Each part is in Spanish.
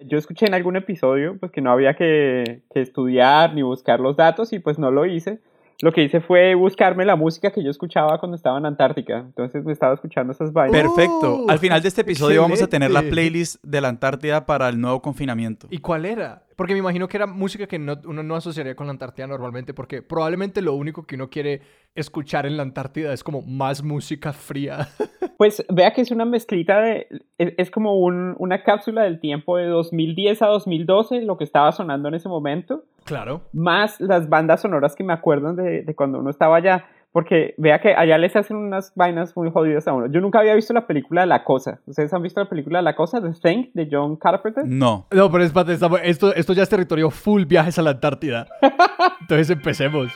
Yo escuché en algún episodio pues que no había que, que estudiar ni buscar los datos y pues no lo hice lo que hice fue buscarme la música que yo escuchaba cuando estaba en Antártica. Entonces me estaba escuchando esas vainas. Perfecto. Al final de este episodio vamos a tener la playlist de la Antártida para el nuevo confinamiento. ¿Y cuál era? Porque me imagino que era música que uno no asociaría con la Antártida normalmente, porque probablemente lo único que uno quiere escuchar en la Antártida es como más música fría. Pues vea que es una mezclita de. Es, como una cápsula del tiempo de 2010 a 2012, lo que estaba sonando en ese momento. Claro. Más las bandas sonoras que me acuerdan de, de cuando uno estaba allá. Porque vea que allá les hacen unas vainas muy jodidas a uno. Yo nunca había visto la película La Cosa. ¿Ustedes han visto la película La Cosa, The Thing, de John Carpenter? No. No, pero espérate, esto, esto ya es territorio full viajes a la Antártida. Entonces empecemos.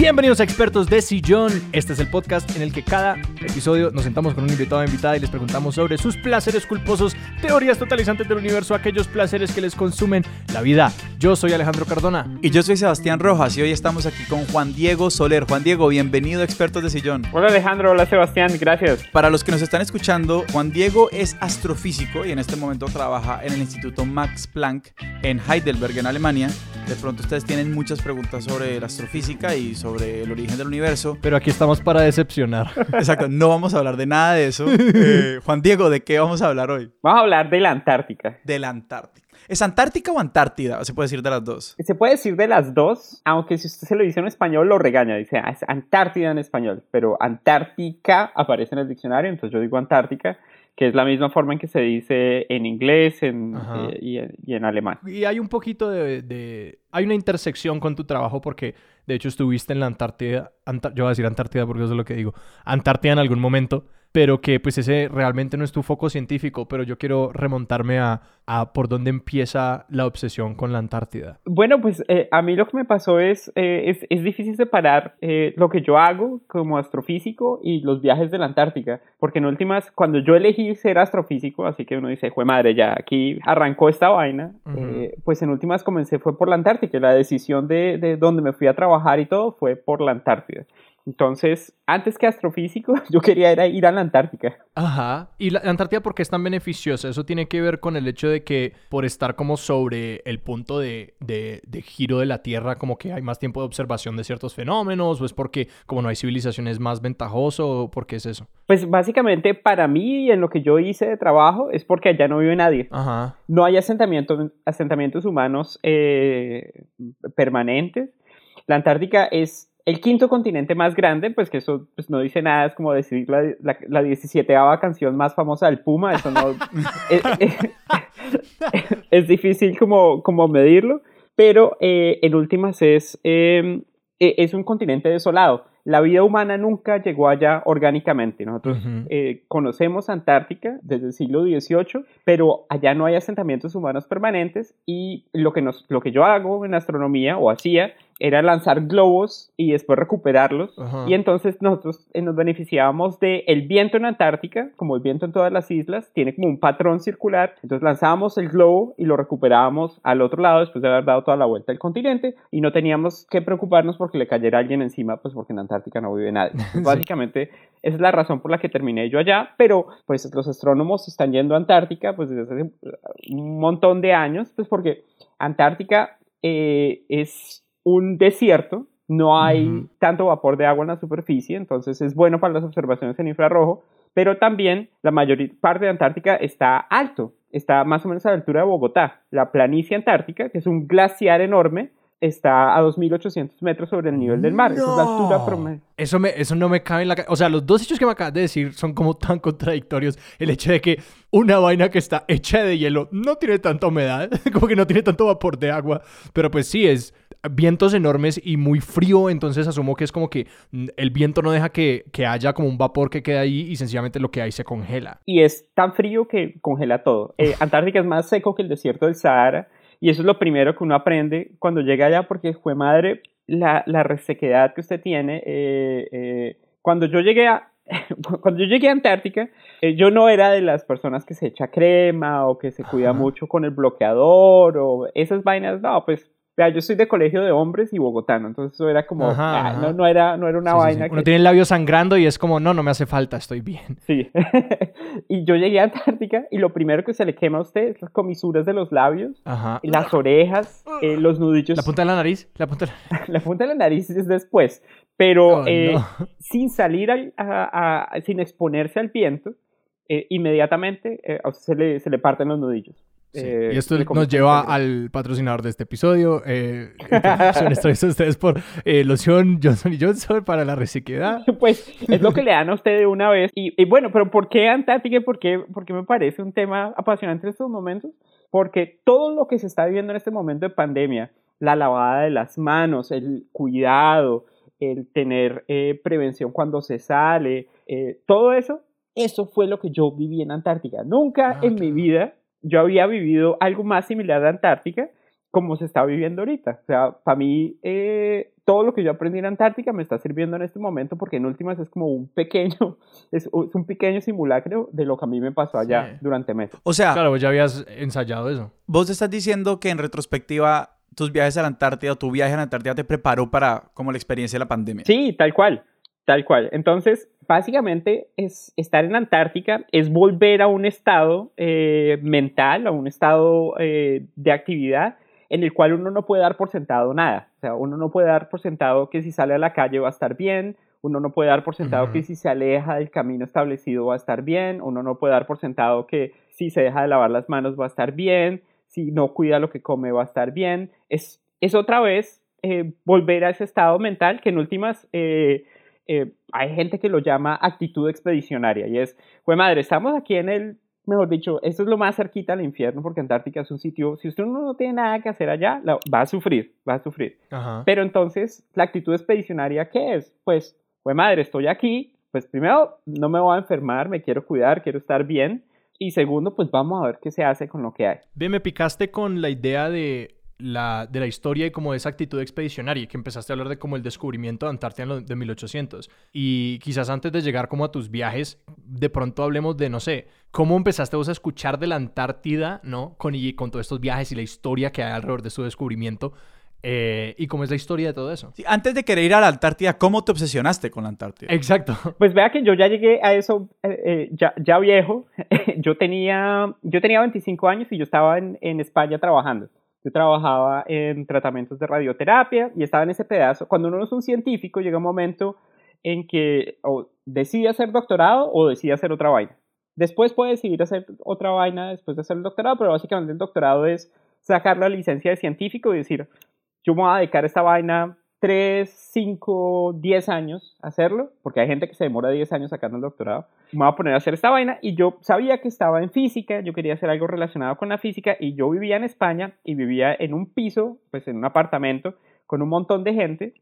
Bienvenidos a Expertos de Sillón. Este es el podcast en el que cada episodio nos sentamos con un invitado o invitada y les preguntamos sobre sus placeres culposos, teorías totalizantes del universo, aquellos placeres que les consumen la vida. Yo soy Alejandro Cardona. Y yo soy Sebastián Rojas y hoy estamos aquí con Juan Diego Soler. Juan Diego, bienvenido a Expertos de Sillón. Hola Alejandro, hola Sebastián, gracias. Para los que nos están escuchando, Juan Diego es astrofísico y en este momento trabaja en el Instituto Max Planck en Heidelberg, en Alemania. De pronto ustedes tienen muchas preguntas sobre la astrofísica y sobre sobre el origen del universo. Pero aquí estamos para decepcionar. Exacto, no vamos a hablar de nada de eso. Eh, Juan Diego, ¿de qué vamos a hablar hoy? Vamos a hablar de la Antártica. De la Antártica. ¿Es Antártica o Antártida? se puede decir de las dos? Se puede decir de las dos, aunque si usted se lo dice en español lo regaña. Dice, ah, es Antártida en español, pero Antártica aparece en el diccionario, entonces yo digo Antártica que es la misma forma en que se dice en inglés en, eh, y, en alemán. Y hay un poquito de, de, Hay una intersección con tu trabajo porque de hecho, estuviste en la Antártida, yo voy a decir Antártida porque eso es lo que digo, Antártida en algún momento pero que pues ese realmente no es tu foco científico, pero yo quiero remontarme a, a por dónde empieza la obsesión con la Antártida. Bueno, pues eh, a mí lo que me pasó es, eh, es, es, difícil separar eh, lo que yo hago como astrofísico y los viajes de la Antártica, porque en últimas, cuando yo elegí ser astrofísico, así que uno dice, fue madre, ya aquí arrancó esta vaina, pues en últimas comencé fue por la Antártica, la decisión de, de dónde me fui a trabajar y todo fue por la Antártida. Entonces, antes que astrofísico, yo quería ir a la Antártica. Ajá. ¿Y la Antártida por qué es tan beneficiosa? ¿Eso tiene que ver con el hecho de que por estar como sobre el punto de, de, giro de la Tierra, como que hay más tiempo de observación de ciertos fenómenos? ¿O es porque como no hay civilización es más ventajoso? ¿O por qué es eso? Pues básicamente para mí y en lo que yo hice de trabajo es porque allá no vive nadie. Ajá. No hay asentamientos, asentamientos humanos eh, permanentes. La Antártica es el quinto continente más grande, pues que eso pues, no dice nada, es como decir la, la, la 17 canción más famosa del Puma, eso no... es, es, difícil como, como medirlo, pero eh, en últimas es, em, e, es un continente desolado. La vida humana nunca llegó allá orgánicamente. Nosotros eh, conocemos Antártica desde el siglo XVIII, pero allá no hay asentamientos humanos permanentes y lo que, nos, lo que yo hago en astronomía o hacía era lanzar globos y después recuperarlos. Y entonces nosotros eh, nos beneficiábamos del el viento en Antártica, como el viento en todas las islas, tiene como un patrón circular. Entonces lanzábamos el globo y lo recuperábamos al otro lado después de haber dado toda la vuelta al continente y no teníamos que preocuparnos porque le cayera alguien encima, pues porque en Antártica no vive nadie. Básicamente, esa es la razón por la que terminé yo allá, pero pues los astrónomos están yendo a Antártica pues desde hace un montón de años, pues porque Antártica eh, es un desierto, no hay tanto vapor de agua en la superficie, entonces es bueno para las observaciones en infrarrojo, pero también la mayor parte de Antártica está alto, está más o menos a la altura de Bogotá. La planicie antártica, que es un glaciar enorme, está a 2.800 metros sobre el nivel del mar. Esa es la altura promedio. Eso, me, eso no me cabe en la O sea, los dos hechos que me acabas de decir son como tan contradictorios. El hecho de que una vaina que está hecha de hielo no tiene tanta humedad, como que no tiene tanto vapor de agua, pero pues sí es vientos enormes y muy frío, entonces asumo que es como que mm, el viento no deja que, que haya como un vapor que quede ahí y sencillamente lo que hay se congela. Y es tan frío que congela todo. Eh, Antártica es más seco que el desierto del Sahara y eso es lo primero que uno aprende cuando llega allá, porque fue madre, la, la resequedad que usted tiene. Eh, eh, cuando yo llegué a, cuando yo llegué a Antártica, eh, yo no era de las personas que se echa crema o que se cuida mucho con el bloqueador o esas vainas, no, pues Vea, yo soy de colegio de hombres y bogotano, entonces eso era como, Ajá, ah. No, no era, no era una Sí, sí, sí. vaina Uno que... tiene el labio sangrando y es como, no, no me hace falta, estoy bien. Sí. y yo llegué a Antártica y lo primero que se le quema a usted es las comisuras de los labios, Ajá. las orejas, eh, los nudillos. La punta de la nariz, la punta de la... la punta de la nariz es después, pero Oh, eh, no. sin salir, al- a- a- sin exponerse al viento, eh, inmediatamente eh, a usted se le, se le parten los nudillos. Sí, Eh, y esto nos a lleva al patrocinador de este episodio. Eh, estos ustedes por eh, loción Johnson Johnson para la resequedad. Pues es lo que le dan a usted de una vez. Y, y bueno, pero ¿por qué Antártica? y ¿Por qué, por qué me parece un tema apasionante en estos momentos? Porque todo lo que se está viviendo en este momento de pandemia, la lavada de las manos, el cuidado, el tener eh, prevención cuando se sale, todo eso, eso fue lo que yo viví en Antártica. Nunca Ah, en mi vida yo había vivido algo más similar a Antártica como se está viviendo ahorita. O sea, para mí, eh, todo lo que yo aprendí en Antártica me está sirviendo en este momento porque en últimas es como un pequeño, es, un- es un pequeño simulacro de lo que a mí me pasó allá Sí. durante meses. O sea, Claro, vos ya habías ensayado eso. vos estás diciendo que en retrospectiva tus viajes a la Antártida o tu viaje a la Antártida te preparó para como la experiencia de la pandemia. Sí, tal cual, tal cual. Entonces, básicamente es estar en Antártica, es volver a un estado eh, mental, a un estado eh, de actividad en el cual uno no puede dar por sentado nada. O sea, uno no puede dar por sentado que si sale a la calle va a estar bien, uno no puede dar por sentado que si se aleja del camino establecido va a estar bien, uno no puede dar por sentado que si se deja de lavar las manos va a estar bien, si no cuida lo que come va a estar bien. Es, es otra vez eh, volver a ese estado mental que en últimas eh, eh, hay gente que lo llama actitud expedicionaria y es, pues madre, estamos aquí en el, mejor dicho, esto es lo más cerquita al infierno porque Antártica es un sitio, si usted no, no tiene nada que hacer allá, la- va a sufrir, va a sufrir. Ajá. Pero entonces, la actitud expedicionaria, ¿qué es? Pues, pues madre, estoy aquí, pues primero, no me voy a enfermar, me quiero cuidar, quiero estar bien. Y segundo, pues vamos a ver qué se hace con lo que hay. Bien, me picaste con la idea de la, de la historia y como de esa actitud expedicionaria, que empezaste a hablar de como el descubrimiento de Antártida en lo- de 1800. Y quizás antes de llegar como a tus viajes, de pronto hablemos de, no sé, cómo empezaste vos a escuchar de la Antártida, ¿no? Con, y con todos estos viajes y la historia que hay alrededor de su descubrimiento. eh, y cómo es la historia de todo eso. Sí, antes de querer ir a la Antártida, ¿cómo te obsesionaste con la Antártida? Exacto. Pues vea que yo ya llegué a eso eh, eh, ya, ya viejo. yo, tenía, yo tenía 25 años y yo estaba en, en España trabajando. Yo trabajaba en tratamientos de radioterapia y estaba en ese pedazo. Cuando uno es un científico, llega un momento en que o decide hacer doctorado o decide hacer otra vaina. Después puede decidir hacer otra vaina después de hacer el doctorado, pero básicamente el doctorado es sacar la licencia de científico y decir, yo me voy a dedicar esta vaina 3, 5, 10 años hacerlo, porque hay gente que se demora 10 años sacando el doctorado. Me voy a poner a hacer esta vaina y yo sabía que estaba en física, yo quería hacer algo relacionado con la física y yo vivía en España y vivía en un piso, pues en un apartamento con un montón de gente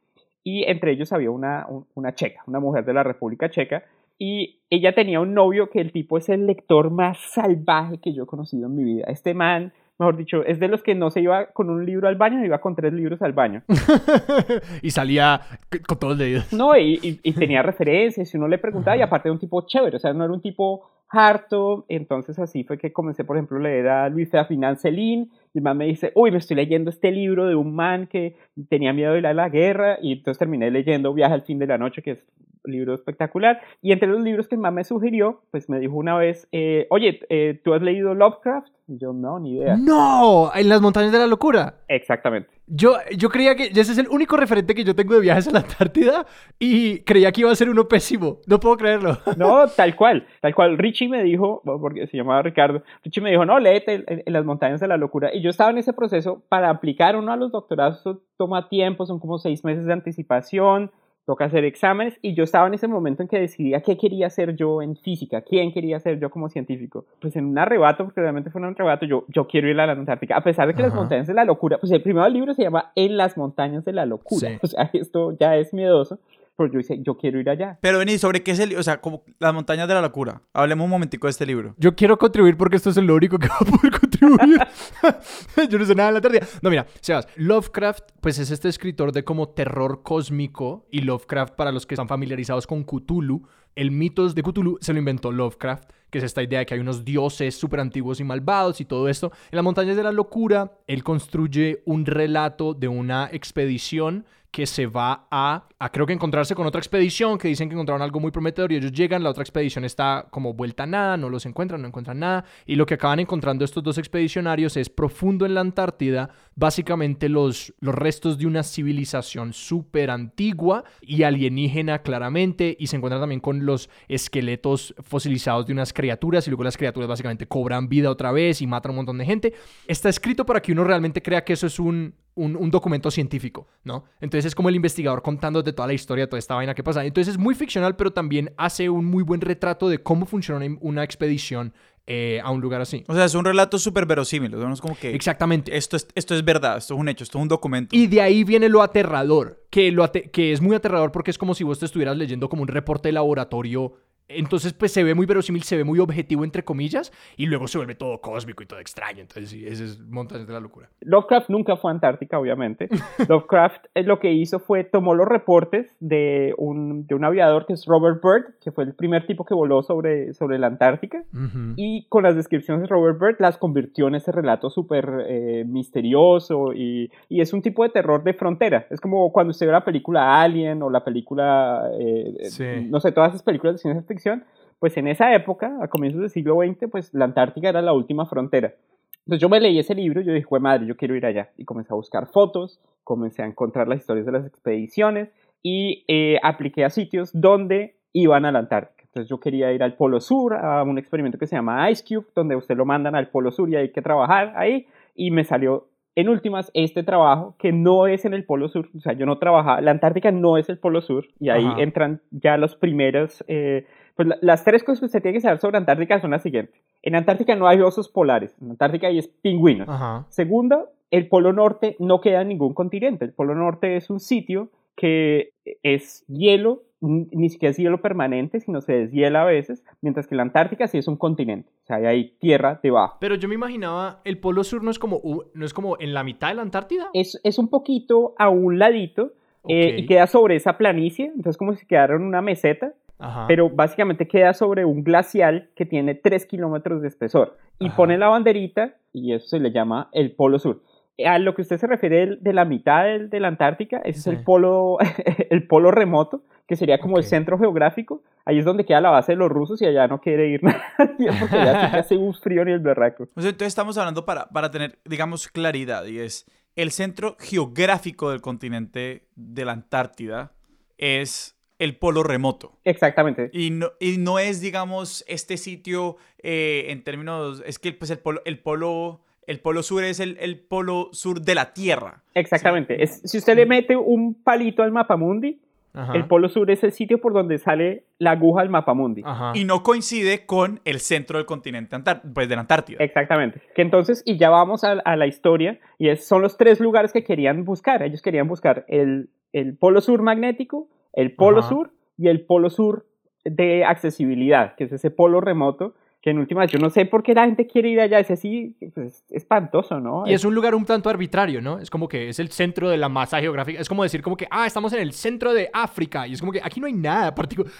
y entre ellos había una, un- una checa, una mujer de la República Checa y ella tenía un novio que el tipo es el lector más salvaje que yo he conocido en mi vida. Este man, mejor dicho, es de los que no se iba con un libro al baño, iba con tres libros al baño. y salía con todos los dedos. No, y, y- y tenía referencias, y uno le preguntaba, y aparte era un tipo chévere, o sea, no era un tipo harto, entonces así fue que comencé, por ejemplo, a leer a Luis Ferdinand Celine, y el man me dice, uy, me estoy leyendo este libro de un man que tenía miedo de ir a la guerra, y entonces terminé leyendo Viaje al fin de la noche, que es un libro espectacular, y entre los libros que el man me sugirió, pues me dijo una vez, eh, oye, eh, ¿tú has leído Lovecraft? Y yo, no, ni idea. ¡No! En las montañas de la locura. Exactamente. Yo, yo creía que ese es el único referente que yo tengo de viajes a la Antártida y creía que iba a ser uno pésimo. No puedo creerlo. No, tal cual, tal cual. Richie me dijo, porque se llamaba Ricardo, Richie me dijo, no, léete en, en las montañas de la locura. Y yo estaba en ese proceso para aplicar uno a los doctorados, toma tiempo, son como seis meses de anticipación, toca hacer exámenes. Y yo estaba en ese momento en que decidía qué quería hacer yo en física, quién quería ser yo como científico. Pues en un arrebato, porque realmente fue un arrebato, yo, yo quiero ir a la Antártica, a pesar de que las Ajá. montañas de la locura, pues el primer libro se llama En las montañas de la locura. Sí. O sea, esto ya es miedoso. Pero yo dije, yo quiero ir allá. Pero vení, ¿sobre qué es el libro? O sea, como las montañas de la locura. Hablemos un momentico de este libro. Yo quiero contribuir porque esto es lo único que va a poder contribuir. Yo no sé nada de la Antártida. No, mira, Sebas, Lovecraft, pues es este escritor de como terror cósmico y Lovecraft, para los que están familiarizados con Cthulhu, el mitos de Cthulhu se lo inventó Lovecraft, que es esta idea de que hay unos dioses súper antiguos y malvados y todo esto. En las montañas de la locura, él construye un relato de una expedición que se va a, a creo que encontrarse con otra expedición que dicen que encontraron algo muy prometedor y ellos llegan, la otra expedición está como vuelta a nada, no los encuentran, no encuentran nada y lo que acaban encontrando estos dos expedicionarios es profundo en la Antártida, básicamente los, los restos de una civilización súper antigua y alienígena claramente y se encuentran también con los esqueletos fosilizados de unas criaturas y luego las criaturas básicamente cobran vida otra vez y matan a un montón de gente. Está escrito para que uno realmente crea que eso es un, un, un, documento científico, ¿no? Entonces es como el investigador contándote toda la historia, toda esta vaina que pasa. Entonces es muy ficcional, pero también hace un muy buen retrato de cómo funciona una, expedición eh, a un lugar así. O sea, es un relato súper verosímil. Es como que. Exactamente. Esto es, esto es verdad, esto es un hecho, esto es un documento. Y de ahí viene lo aterrador, que, lo ate que es muy aterrador porque es como si vos te estuvieras leyendo como un reporte de laboratorio entonces, pues se ve muy verosímil, se ve muy objetivo, entre comillas, y luego se vuelve todo cósmico y todo extraño. Entonces, sí, ese es montañas de la locura. Lovecraft nunca fue a Antártica, obviamente. Lovecraft eh, lo que hizo fue tomó los reportes de un, de un aviador que es Robert Byrd, que fue el primer tipo que voló sobre, sobre la Antártica, uh -huh. y con las descripciones de Robert Byrd las convirtió en ese relato súper eh, misterioso y, y, es un tipo de terror de frontera. Es como cuando usted ve la película Alien o la película, eh, sí. no sé, todas esas películas de ciencia ficción pues en esa época, a comienzos del siglo XX, pues la Antártica era la última frontera. Entonces yo me leí ese libro y yo dije, madre, yo quiero ir allá. Y comencé a buscar fotos, comencé a encontrar las historias de las expediciones y eh, apliqué a sitios donde iban a la Antártica. Entonces yo quería ir al Polo Sur, a un experimento que se llama Ice Cube, donde usted lo mandan al Polo Sur y hay que trabajar ahí. Y me salió en últimas, este trabajo que no es en el Polo Sur, o sea, yo no trabajaba, la Antártica no es el Polo Sur, y ahí Ajá. entran ya los primeros, eh, pues la, las tres cosas que usted tiene que saber sobre Antártica son las siguientes. En Antártica no hay osos polares, en Antártica hay pingüinos. Ajá. Segundo, el Polo Norte no queda en ningún continente, el Polo Norte es un sitio que es hielo, ni siquiera es hielo permanente, sino se deshiela a veces, mientras que la Antártica sí es un continente, o sea, hay tierra debajo. Pero yo me imaginaba, el Polo Sur no es como, no es como en la mitad de la Antártida. Es, es un poquito a un ladito okay. eh, y queda sobre esa planicie, entonces como si quedara en una meseta, Ajá. pero básicamente queda sobre un glacial que tiene 3 kilómetros de espesor y Ajá. pone la banderita y eso se le llama el Polo Sur a lo que usted se refiere de, la mitad de, la Antártica, ese Sí. es el polo, el polo remoto, que sería como Ok. el centro geográfico. Ahí es donde queda la base de los rusos y allá no quiere ir nadie porque ya sí hace un frío ni el berraco. Entonces estamos hablando para, para tener, digamos, claridad, y es el centro geográfico del continente de la Antártida es el polo remoto. Exactamente. Y no, y no es, digamos, este sitio eh, en términos, es que pues el polo, el polo, el polo sur es el, el polo sur de la Tierra. Exactamente. Es, si usted le mete un palito al mapamundi, Ajá. el polo sur es el sitio por donde sale la aguja del mapamundi. Ajá. Y no coincide con el centro del continente Antar pues de la Antártida. Exactamente. Que entonces, y ya vamos a, a la historia, y es, son los tres lugares que querían buscar. Ellos querían buscar el, el polo sur magnético, el polo Ajá. sur y el polo sur de accesibilidad, que es ese polo remoto, que en últimas yo no sé por qué la gente quiere ir allá, es así, pues, espantoso, ¿no? Y es un lugar un tanto arbitrario, ¿no? Es como que es el centro de la masa geográfica. Es como decir como que, ah, estamos en el centro de África. Y es como que aquí no hay nada.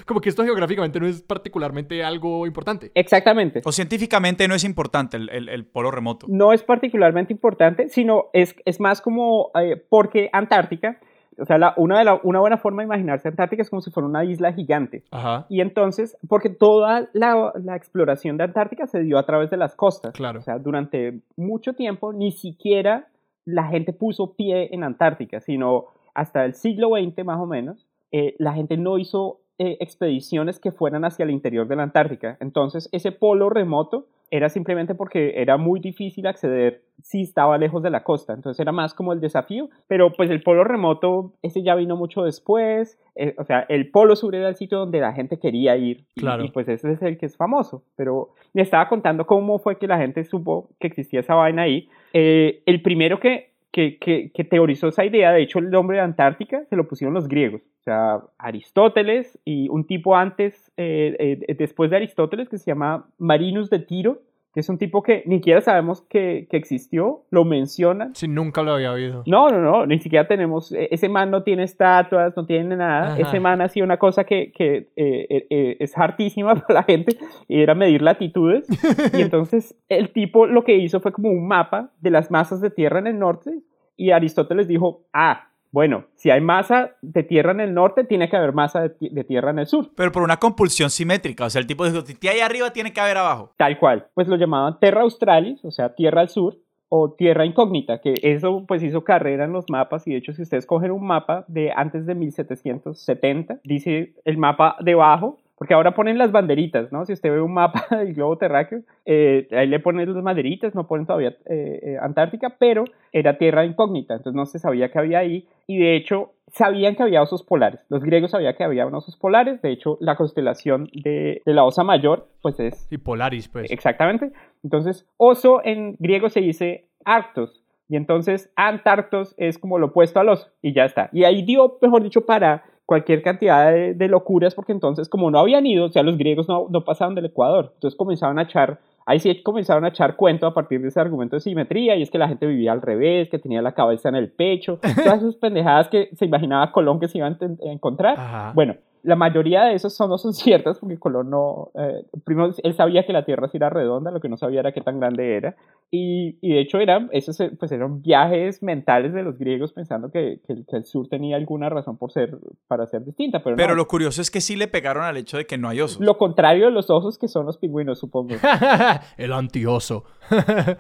Como que esto geográficamente no es particularmente algo importante. Exactamente. O científicamente no es importante el, el, el polo remoto. No es particularmente importante, sino es, es más como eh, porque Antártica, o sea, la, una, de la, una buena forma de imaginarse Antártica es como si fuera una isla gigante. Ajá. Y entonces, porque toda la, la, exploración de Antártica se dio a través de las costas. Claro. O sea, durante mucho tiempo ni siquiera la gente puso pie en Antártica, sino hasta el siglo XX más o menos, eh, la gente no hizo eh, expediciones que fueran hacia el interior de la Antártica. Entonces, ese polo remoto era simplemente porque era muy difícil acceder si estaba lejos de la costa. Entonces era más como el desafío, pero pues el polo remoto, ese ya vino mucho después. Eh, o sea, el polo sur era el sitio donde la gente quería ir. Claro. Y, y, pues ese es el que es famoso. Pero me estaba contando cómo fue que la gente supo que existía esa vaina ahí. Eh, el primero que, que, que, que, teorizó esa idea, de hecho el nombre de Antártica se lo pusieron los griegos. O sea, Aristóteles y un tipo antes, eh, eh, después de Aristóteles, que se llama Marinus de Tiro, es un tipo que ni siquiera sabemos que, que existió, lo mencionan. Sí, nunca lo había oído. No, no, no, ni siquiera tenemos, e, ese man no tiene estatuas, no tiene nada, Ajá. ese man hacía una cosa que, que eh, eh, eh, es hartísima para la gente, y era medir latitudes, y entonces el tipo lo que hizo fue como un mapa de las masas de tierra en el norte, y Aristóteles dijo, ah, bueno, si hay masa de tierra en el norte, tiene que haber masa de, de tierra en el sur. Pero por una compulsión simétrica. O sea, el tipo dijo, si hay arriba, tiene que haber abajo. Tal cual. Pues lo llamaban Terra Australis, o sea, tierra al sur, o tierra incógnita, que eso pues hizo carrera en los mapas y de hecho si ustedes cogen un mapa de antes de 1770, dice el mapa debajo, porque ahora ponen las banderitas, ¿no? Si usted ve un mapa del globo terráqueo, eh, ahí le ponen las banderitas, no ponen todavía eh, eh, Antártica, pero era tierra incógnita, entonces no se sabía que había ahí y de hecho sabían que había osos polares. Los griegos sabían que había osos polares, de hecho la constelación de, de la Osa Mayor pues es Y Polaris, pues. Exactamente. Entonces, oso en griego se dice arctos. Y entonces, antarctos es como lo opuesto al oso. Y ya está. Y ahí dio, mejor dicho, para cualquier cantidad de, de locuras, porque entonces, como no habían ido, o sea, los griegos no, no pasaban del Ecuador. Entonces comenzaban a echar, ahí sí comenzaron a echar cuento a partir de ese argumento de simetría, y es que la gente vivía al revés, que tenía la cabeza en el pecho, todas esas pendejadas que se imaginaba Colón que se iban a encontrar. Ajá. Bueno, la mayoría de esos son, no son ciertas porque Colón no, eh, primero él sabía que la Tierra sí era redonda, lo que no sabía era qué tan grande era. Y, y de hecho eran, esos eh, pues eran viajes mentales de los griegos pensando que, que el, que el sur tenía alguna razón por ser, para ser distinta, pero, Pero no. lo curioso es que sí le pegaron al hecho de que no hay osos. Lo contrario de los osos que son los pingüinos, supongo. el antioso.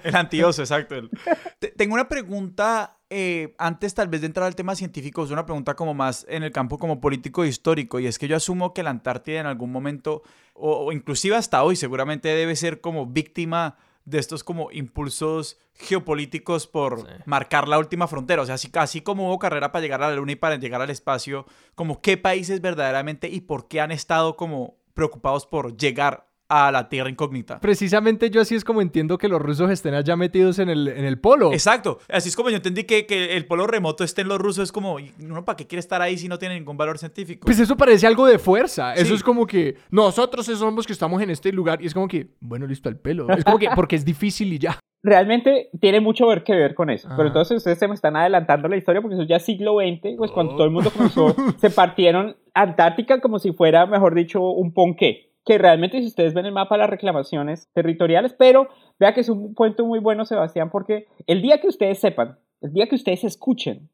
El antioso, exacto. Tengo una pregunta, eh, antes tal vez de entrar al tema científico, es una pregunta como más en el campo como político e histórico, y es que yo asumo que la Antártida en algún momento, o, o inclusive hasta hoy, seguramente debe ser como víctima de estos como impulsos geopolíticos por Sí. marcar la última frontera. O sea, así, así como hubo carrera para llegar a la Luna y para llegar al espacio, como qué países verdaderamente y por qué han estado como preocupados por llegar a la Tierra incógnita. Precisamente yo así es como entiendo que los rusos estén allá metidos en el, en el polo. Exacto. Así es como yo entendí que, que el polo remoto esté en los rusos. Es como, ¿y uno para qué quiere estar ahí si no tiene ningún valor científico? Pues eso parece algo de fuerza. Eso es como que nosotros somos que estamos en este lugar. Y es como que, bueno, listo, el pelo. Es como que porque es difícil y ya. Realmente tiene mucho ver que ver con eso. Ajá. Pero entonces ustedes se me están adelantando la historia porque eso ya es siglo XX, pues cuando Oh. todo el mundo comenzó, se partieron Antártica como si fuera, mejor dicho, un ponqué. Que realmente si ustedes ven el mapa, las reclamaciones territoriales, pero vea que es un cuento muy bueno, Sebastián, porque el día que ustedes sepan, el día que ustedes escuchen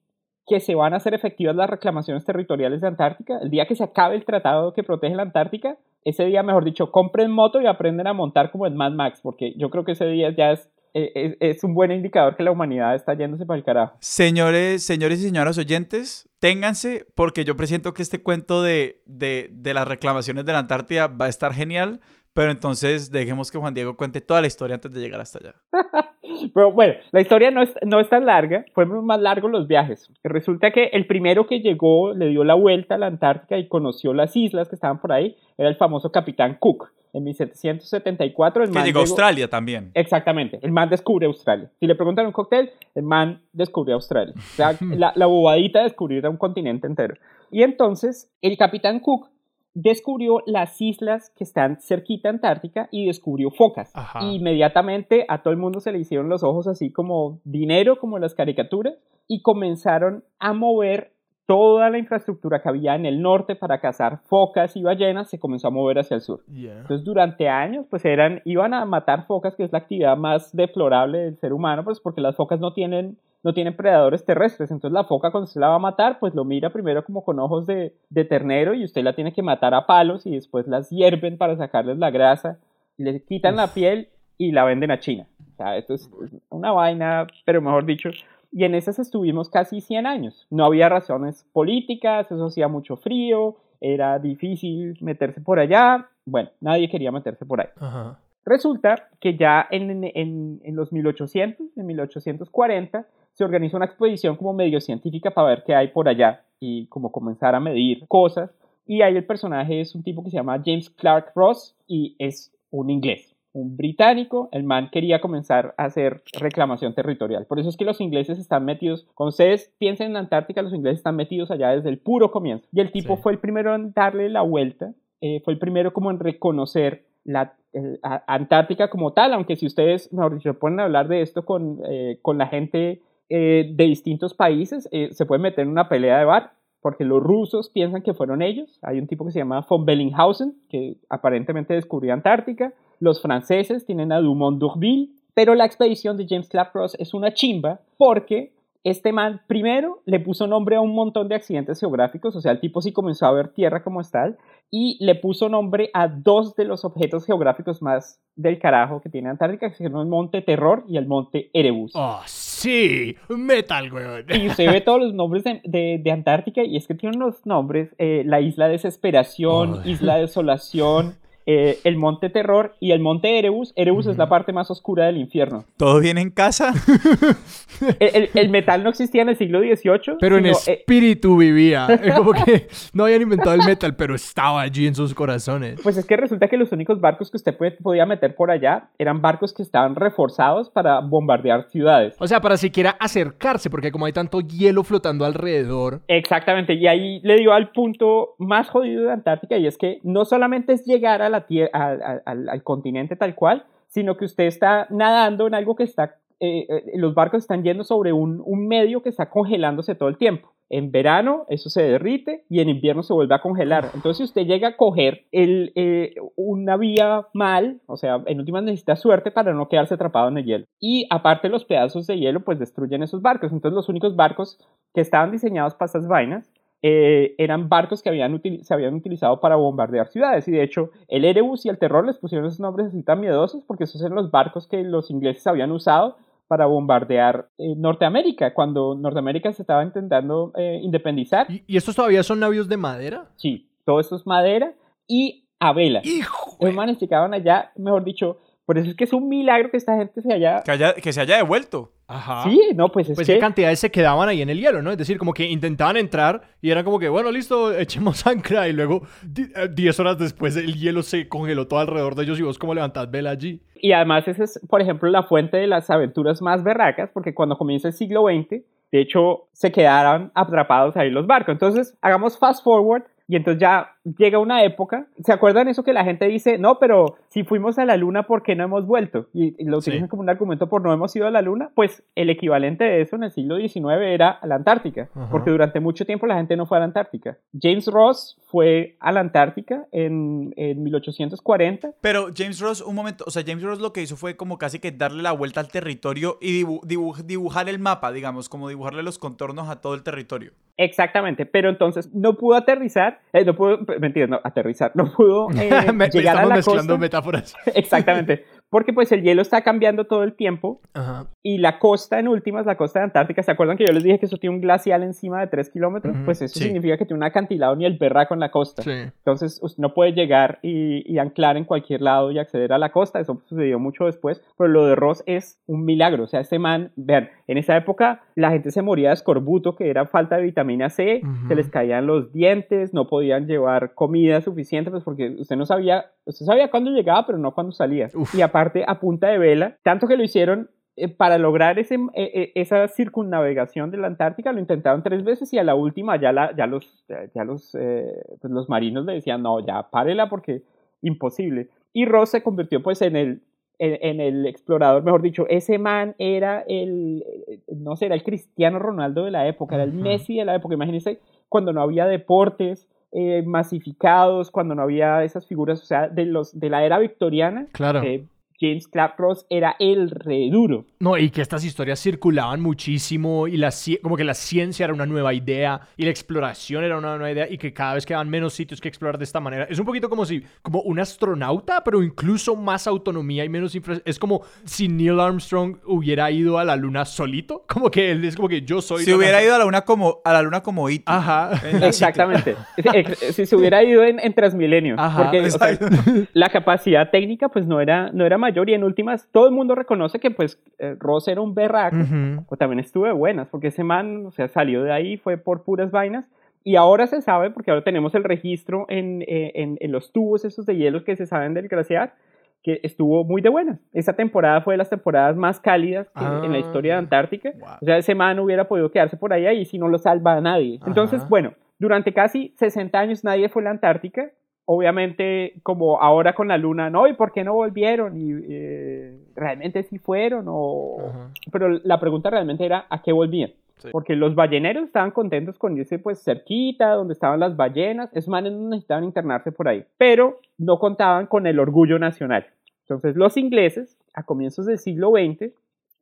que se van a hacer efectivas las reclamaciones territoriales de Antártica, el día que se acabe el tratado que protege la Antártica, ese día, mejor dicho, compren moto y aprenden a montar como en Mad Max, porque yo creo que ese día ya es, es, es un buen indicador que la humanidad está yéndose para el carajo. Señores, señores y señoras oyentes, ténganse porque yo presiento que este cuento de, de, de las reclamaciones de la Antártida va a estar genial. Pero entonces dejemos que Juan Diego cuente toda la historia antes de llegar hasta allá. Pero bueno, la historia no es, no es tan larga, fueron más largos los viajes. Resulta que el primero que llegó le dio la vuelta a la Antártica y conoció las islas que estaban por ahí, era el famoso capitán Cook. En 1774 el Que man llegó a Australia también. Exactamente, el man descubre Australia. Si le preguntan un cóctel, el man descubrió Australia. O sea, la, la bobadita de descubrir un continente entero. Y entonces, el capitán Cook descubrió las islas que están cerquita a Antártica y descubrió focas. Ajá. Inmediatamente a todo el mundo se le hicieron los ojos así como dinero, como las caricaturas, y comenzaron a mover toda la infraestructura que había en el norte para cazar focas y ballenas, se comenzó a mover hacia el sur. Entonces, durante años, pues eran, iban a matar focas, que es la actividad más deplorable del ser humano, pues porque las focas no tienen, no tienen predadores terrestres. Entonces, la foca cuando se la va a matar, pues lo mira primero como con ojos de, de ternero y usted la tiene que matar a palos y después las hierven para sacarles la grasa, le quitan la piel y la venden a China. O sea, esto es una vaina, pero mejor dicho, y en esas estuvimos casi 100 años. No había razones políticas, eso hacía mucho frío, era difícil meterse por allá. Bueno, nadie quería meterse por ahí. Ajá. Resulta que ya en, en, en los 1800, en 1840, se organizó una expedición como medio científica para ver qué hay por allá y como comenzar a medir cosas. Y ahí el personaje es un tipo que se llama James Clark Ross y es un inglés, un británico. El man quería comenzar a hacer reclamación territorial. Por eso es que los ingleses están metidos, cuando ustedes piensen en Antártica, los ingleses están metidos allá desde el puro comienzo. Y el tipo Sí. fue el primero en darle la vuelta, eh, fue el primero como en reconocer la Antártica como tal, aunque si ustedes, mejor dicho, ponen a hablar de esto con, eh, con la gente eh, de distintos países, eh, se puede meter en una pelea de bar, porque los rusos piensan que fueron ellos. Hay un tipo que se llama von Bellinghausen, que aparentemente descubrió Antártica. Los franceses tienen a Dumont d'Urville, pero la expedición de James Clapcross es una chimba porque este man primero le puso nombre a un montón de accidentes geográficos, o sea, el tipo sí comenzó a ver tierra como tal, y le puso nombre a dos de los objetos geográficos más del carajo que tiene Antártica, que son el Monte Terror y el Monte Erebus. ¡Oh, sí! ¡Metal, weón! Y usted ve todos los nombres de, de, Antártica y es que tienen unos nombres, eh, la Isla Desesperación, Isla Desolación, eh, el Monte Terror y el Monte Erebus. Erebus es la parte más oscura del infierno. ¿Todo bien en casa? el, metal no existía en el siglo XVIII. Pero en eh, espíritu vivía. como que no habían inventado el metal, pero estaba allí en sus corazones. Pues es que resulta que los únicos barcos que usted podía meter por allá eran barcos que estaban reforzados para bombardear ciudades. O sea, para siquiera acercarse, porque como hay tanto hielo flotando alrededor. Exactamente, y ahí le dio al punto más jodido de Antártica, y es que no solamente es llegar a al, continente tal cual, sino que usted está nadando en algo que está, eh, eh, los barcos están yendo sobre un, medio que está congelándose todo el tiempo. En verano eso se derrite y en invierno se vuelve a congelar. Entonces, si usted llega a coger el, eh, una vía mal, o sea, en últimas necesita suerte para no quedarse atrapado en el hielo. Y aparte los pedazos de hielo pues destruyen esos barcos. Entonces, los únicos barcos que estaban diseñados para esas vainas eh, eran barcos que habían se habían utilizado para bombardear ciudades. Y de hecho, el Erebus y el Terror les pusieron esos nombres así tan miedosos porque esos eran los barcos que los ingleses habían usado para bombardear eh, Norteamérica, cuando Norteamérica se estaba intentando eh, independizar. ¿Y, estos todavía son navios de madera? Sí, todo esto es madera y a vela. ¡Hijo! Los manes allá, mejor dicho, por eso es que es un milagro que esta gente se haya... Que, haya, que se haya devuelto. Ajá. Sí, no, pues es pues que... qué cantidades se quedaban ahí en el hielo, ¿no? Es decir, como que intentaban entrar y era como que, bueno, listo, echemos ancla y luego 10 eh, horas después el hielo se congeló todo alrededor de ellos y vos como levantás vela allí. Y además esa es, por ejemplo, la fuente de las aventuras más berracas, porque cuando comienza el siglo XX, de hecho, se quedaron atrapados ahí los barcos. Entonces, hagamos fast forward y entonces ya llega una época, ¿se acuerdan eso que la gente dice, no, pero si fuimos a la luna, ¿por qué no hemos vuelto? Y, lo utilizan como un argumento por no hemos ido a la luna, pues el equivalente de eso en el siglo XIX era la Antártica, porque durante mucho tiempo la gente no fue a la Antártica. James Ross fue a la Antártica en, en 1840. Pero James Ross, un momento, o sea, James Ross lo que hizo fue como casi que darle la vuelta al territorio y dibujar el mapa, digamos, como dibujarle los contornos a todo el territorio. Exactamente, pero entonces no pudo aterrizar, eh, no pudo, mentira, no, aterrizar, no pudo eh, llegar a la mezclando metáforas. Exactamente, porque pues el hielo está cambiando todo el tiempo y la costa en últimas, la costa de Antártica, ¿se acuerdan que yo les dije que eso tiene un glacial encima de 3 kilómetros? Pues eso significa que tiene un acantilado ni el berraco en la costa. Entonces usted no puede llegar y, anclar en cualquier lado y acceder a la costa, eso sucedió mucho después, pero lo de Ross es un milagro, o sea, ese man, vean, en esa época la gente se moría de escorbuto, que era falta de vitamina C, se les caían los dientes, no podían llevar comida suficiente, pues porque usted no sabía, usted sabía cuándo llegaba, pero no cuándo salía. Y aparte a punta de vela, tanto que lo hicieron eh, para lograr ese, eh, eh, esa circunnavegación de la Antártica, lo intentaron tres veces y a la última ya, la, ya, los, ya los, pues los marinos le decían, no, ya párela porque imposible. Y Ross se convirtió pues en el, en, el explorador, mejor dicho, ese man era el, no sé, era el Cristiano Ronaldo de la época, era el Messi de la época, imagínense cuando no había deportes, masificados, cuando no había esas figuras, o sea, de, los, de la era victoriana, claro. James Clapcross era el re duro. No, y que estas historias circulaban muchísimo y la, como que la ciencia era una nueva idea y la exploración era una nueva idea y que cada vez quedaban menos sitios que explorar de esta manera. Es un poquito como si, como un astronauta, pero incluso más autonomía y menos infraestructura. Es como si Neil Armstrong hubiera ido a la luna solito. Como que él es como que yo soy... Si hubiera ido a la luna como, a la luna como IT. Ajá. Exactamente. si se hubiera ido en, Transmilenio. Ajá. Porque la capacidad técnica pues no era, no era mayor y en últimas todo el mundo reconoce que pues eh, Ross era un berraco, pues también estuve buenas, porque ese man, o sea, salió de ahí, fue por puras vainas. Y ahora se sabe, porque ahora tenemos el registro en, eh, en, en los tubos esos de hielos que se saben del glaciar, que estuvo muy de buenas. Esa temporada fue de las temporadas más cálidas en la historia de ah, Antártica. O sea, ese man hubiera podido quedarse por ahí y si no lo salva a nadie. Entonces, bueno, durante casi 60 años nadie fue a la Antártica obviamente, como ahora con la luna, no, ¿y por qué no volvieron? Y eh, realmente sí fueron, o... Pero la pregunta realmente era, ¿a qué volvían? Porque los balleneros estaban contentos con irse pues cerquita, donde estaban las ballenas, esos manes no necesitaban internarse por ahí, pero no contaban con el orgullo nacional. Entonces los ingleses, a comienzos del siglo XX,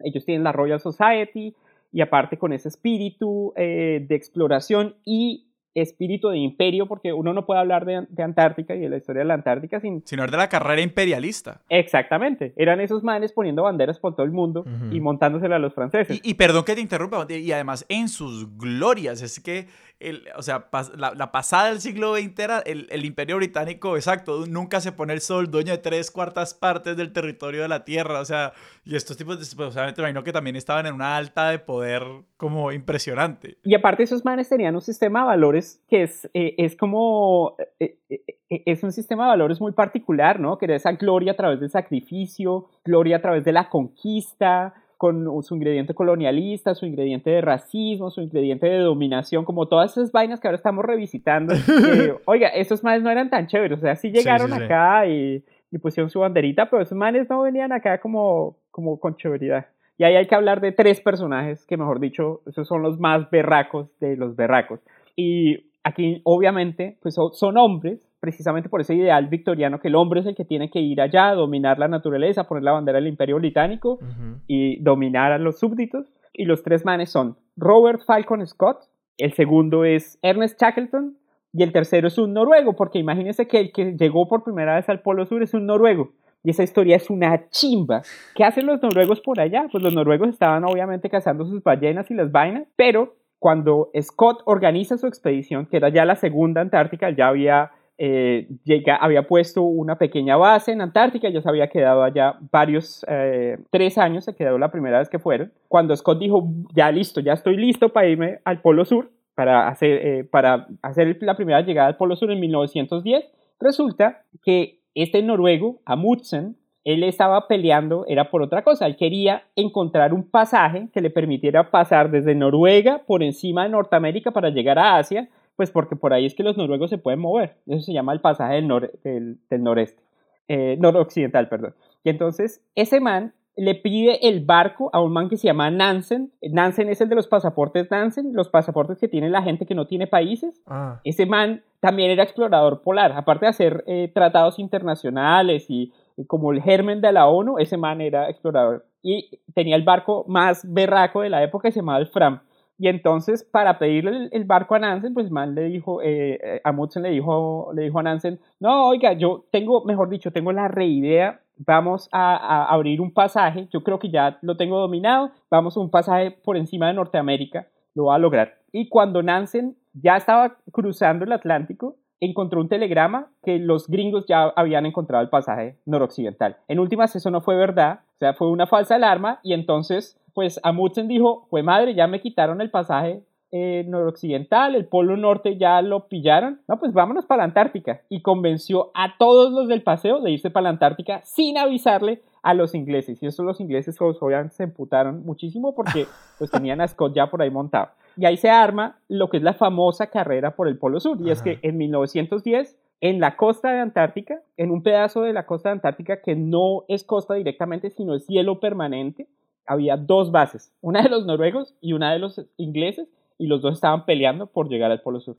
ellos tienen la Royal Society y aparte con ese espíritu eh, de exploración y espíritu de imperio, porque uno no puede hablar de, Antártica y de la historia de la Antártica sin... Sino de la carrera imperialista. Exactamente. Eran esos manes poniendo banderas por todo el mundo y montándosela a los franceses. Y, perdón que te interrumpa, y además en sus glorias, es que, el, o sea, la, pasada del siglo XX era el, imperio británico, exacto, nunca se pone el sol, dueño de tres cuartas partes del territorio de la tierra, o sea, y estos tipos, de, pues, obviamente, imagino que también estaban en una alta de poder como impresionante. Y aparte esos manes tenían un sistema de valores que es, eh, es como, eh, eh, es un sistema de valores muy particular, ¿no? Que era esa gloria a través del sacrificio, gloria a través de la conquista, con su ingrediente colonialista, su ingrediente de racismo, su ingrediente de dominación, como todas esas vainas que ahora estamos revisitando. oiga, esos manes no eran tan chéveres, o sea, sí llegaron acá Y, y, pusieron su banderita, pero esos manes no venían acá como, como con chéveridad. Y ahí hay que hablar de tres personajes que, mejor dicho, esos son los más berracos de los berracos. Y aquí, obviamente, pues son hombres, precisamente por ese ideal victoriano que el hombre es el que tiene que ir allá, dominar la naturaleza, poner la bandera del imperio británico y dominar a los súbditos. Y los tres manes son Robert Falcon Scott, el segundo es Ernest Shackleton y el tercero es un noruego, porque imagínense que el que llegó por primera vez al Polo Sur es un noruego. Y esa historia es una chimba. ¿Qué hacen los noruegos por allá? Pues los noruegos estaban obviamente cazando sus ballenas y las vainas, pero cuando Scott organiza su expedición, que era ya la segunda Antártica, ya había, eh, llega, había puesto una pequeña base en Antártica, ya se había quedado allá varios, eh, tres años, se quedó la primera vez que fueron. Cuando Scott dijo, ya listo, ya estoy listo para irme al Polo Sur, para hacer, eh, para hacer la primera llegada al Polo Sur en 1910, resulta que este noruego, Amundsen, él estaba peleando, era por otra cosa, él quería encontrar un pasaje que le permitiera pasar desde Noruega por encima de Norteamérica para llegar a Asia, pues porque por ahí es que los noruegos se pueden mover, eso se llama el pasaje del, del, noreste, eh, noroccidental, perdón. Y entonces ese man le pide el barco a un man que se llama Nansen. Nansen es el de los pasaportes Nansen, los pasaportes que tiene la gente que no tiene países. Ah. Ese man también era explorador polar, aparte de hacer eh, tratados internacionales y, como el germen de la ONU, ese man era explorador. Y tenía el barco más berraco de la época, se llamaba el Fram. Y entonces, para pedirle el, barco a Nansen, pues man le dijo, eh, eh, a Mutsen le dijo, le dijo a Nansen, no, oiga, yo tengo, mejor dicho, tengo la reidea vamos a, abrir un pasaje, yo creo que ya lo tengo dominado, vamos a un pasaje por encima de Norteamérica, lo va a lograr. Y cuando Nansen ya estaba cruzando el Atlántico, encontró un telegrama que los gringos ya habían encontrado el pasaje noroccidental. En últimas, eso no fue verdad, sea, fue una falsa alarma y entonces, pues Amundsen dijo, fue madre, ya me quitaron el pasaje eh, noroccidental, el polo norte ya lo pillaron, no, pues vámonos para la Antártica. Y convenció a todos los del paseo de irse para la Antártica sin avisarle a los ingleses. Y eso los ingleses, pues, obviamente, se emputaron muchísimo porque pues tenían a Scott ya por ahí montado. Y ahí se arma lo que es la famosa carrera por el Polo Sur. Y es que en 1910 en la costa de Antártica, en un pedazo de la costa de Antártica que no es costa directamente, sino es cielo permanente, había dos bases, una de los noruegos y una de los ingleses, y los dos estaban peleando por llegar al Polo Sur.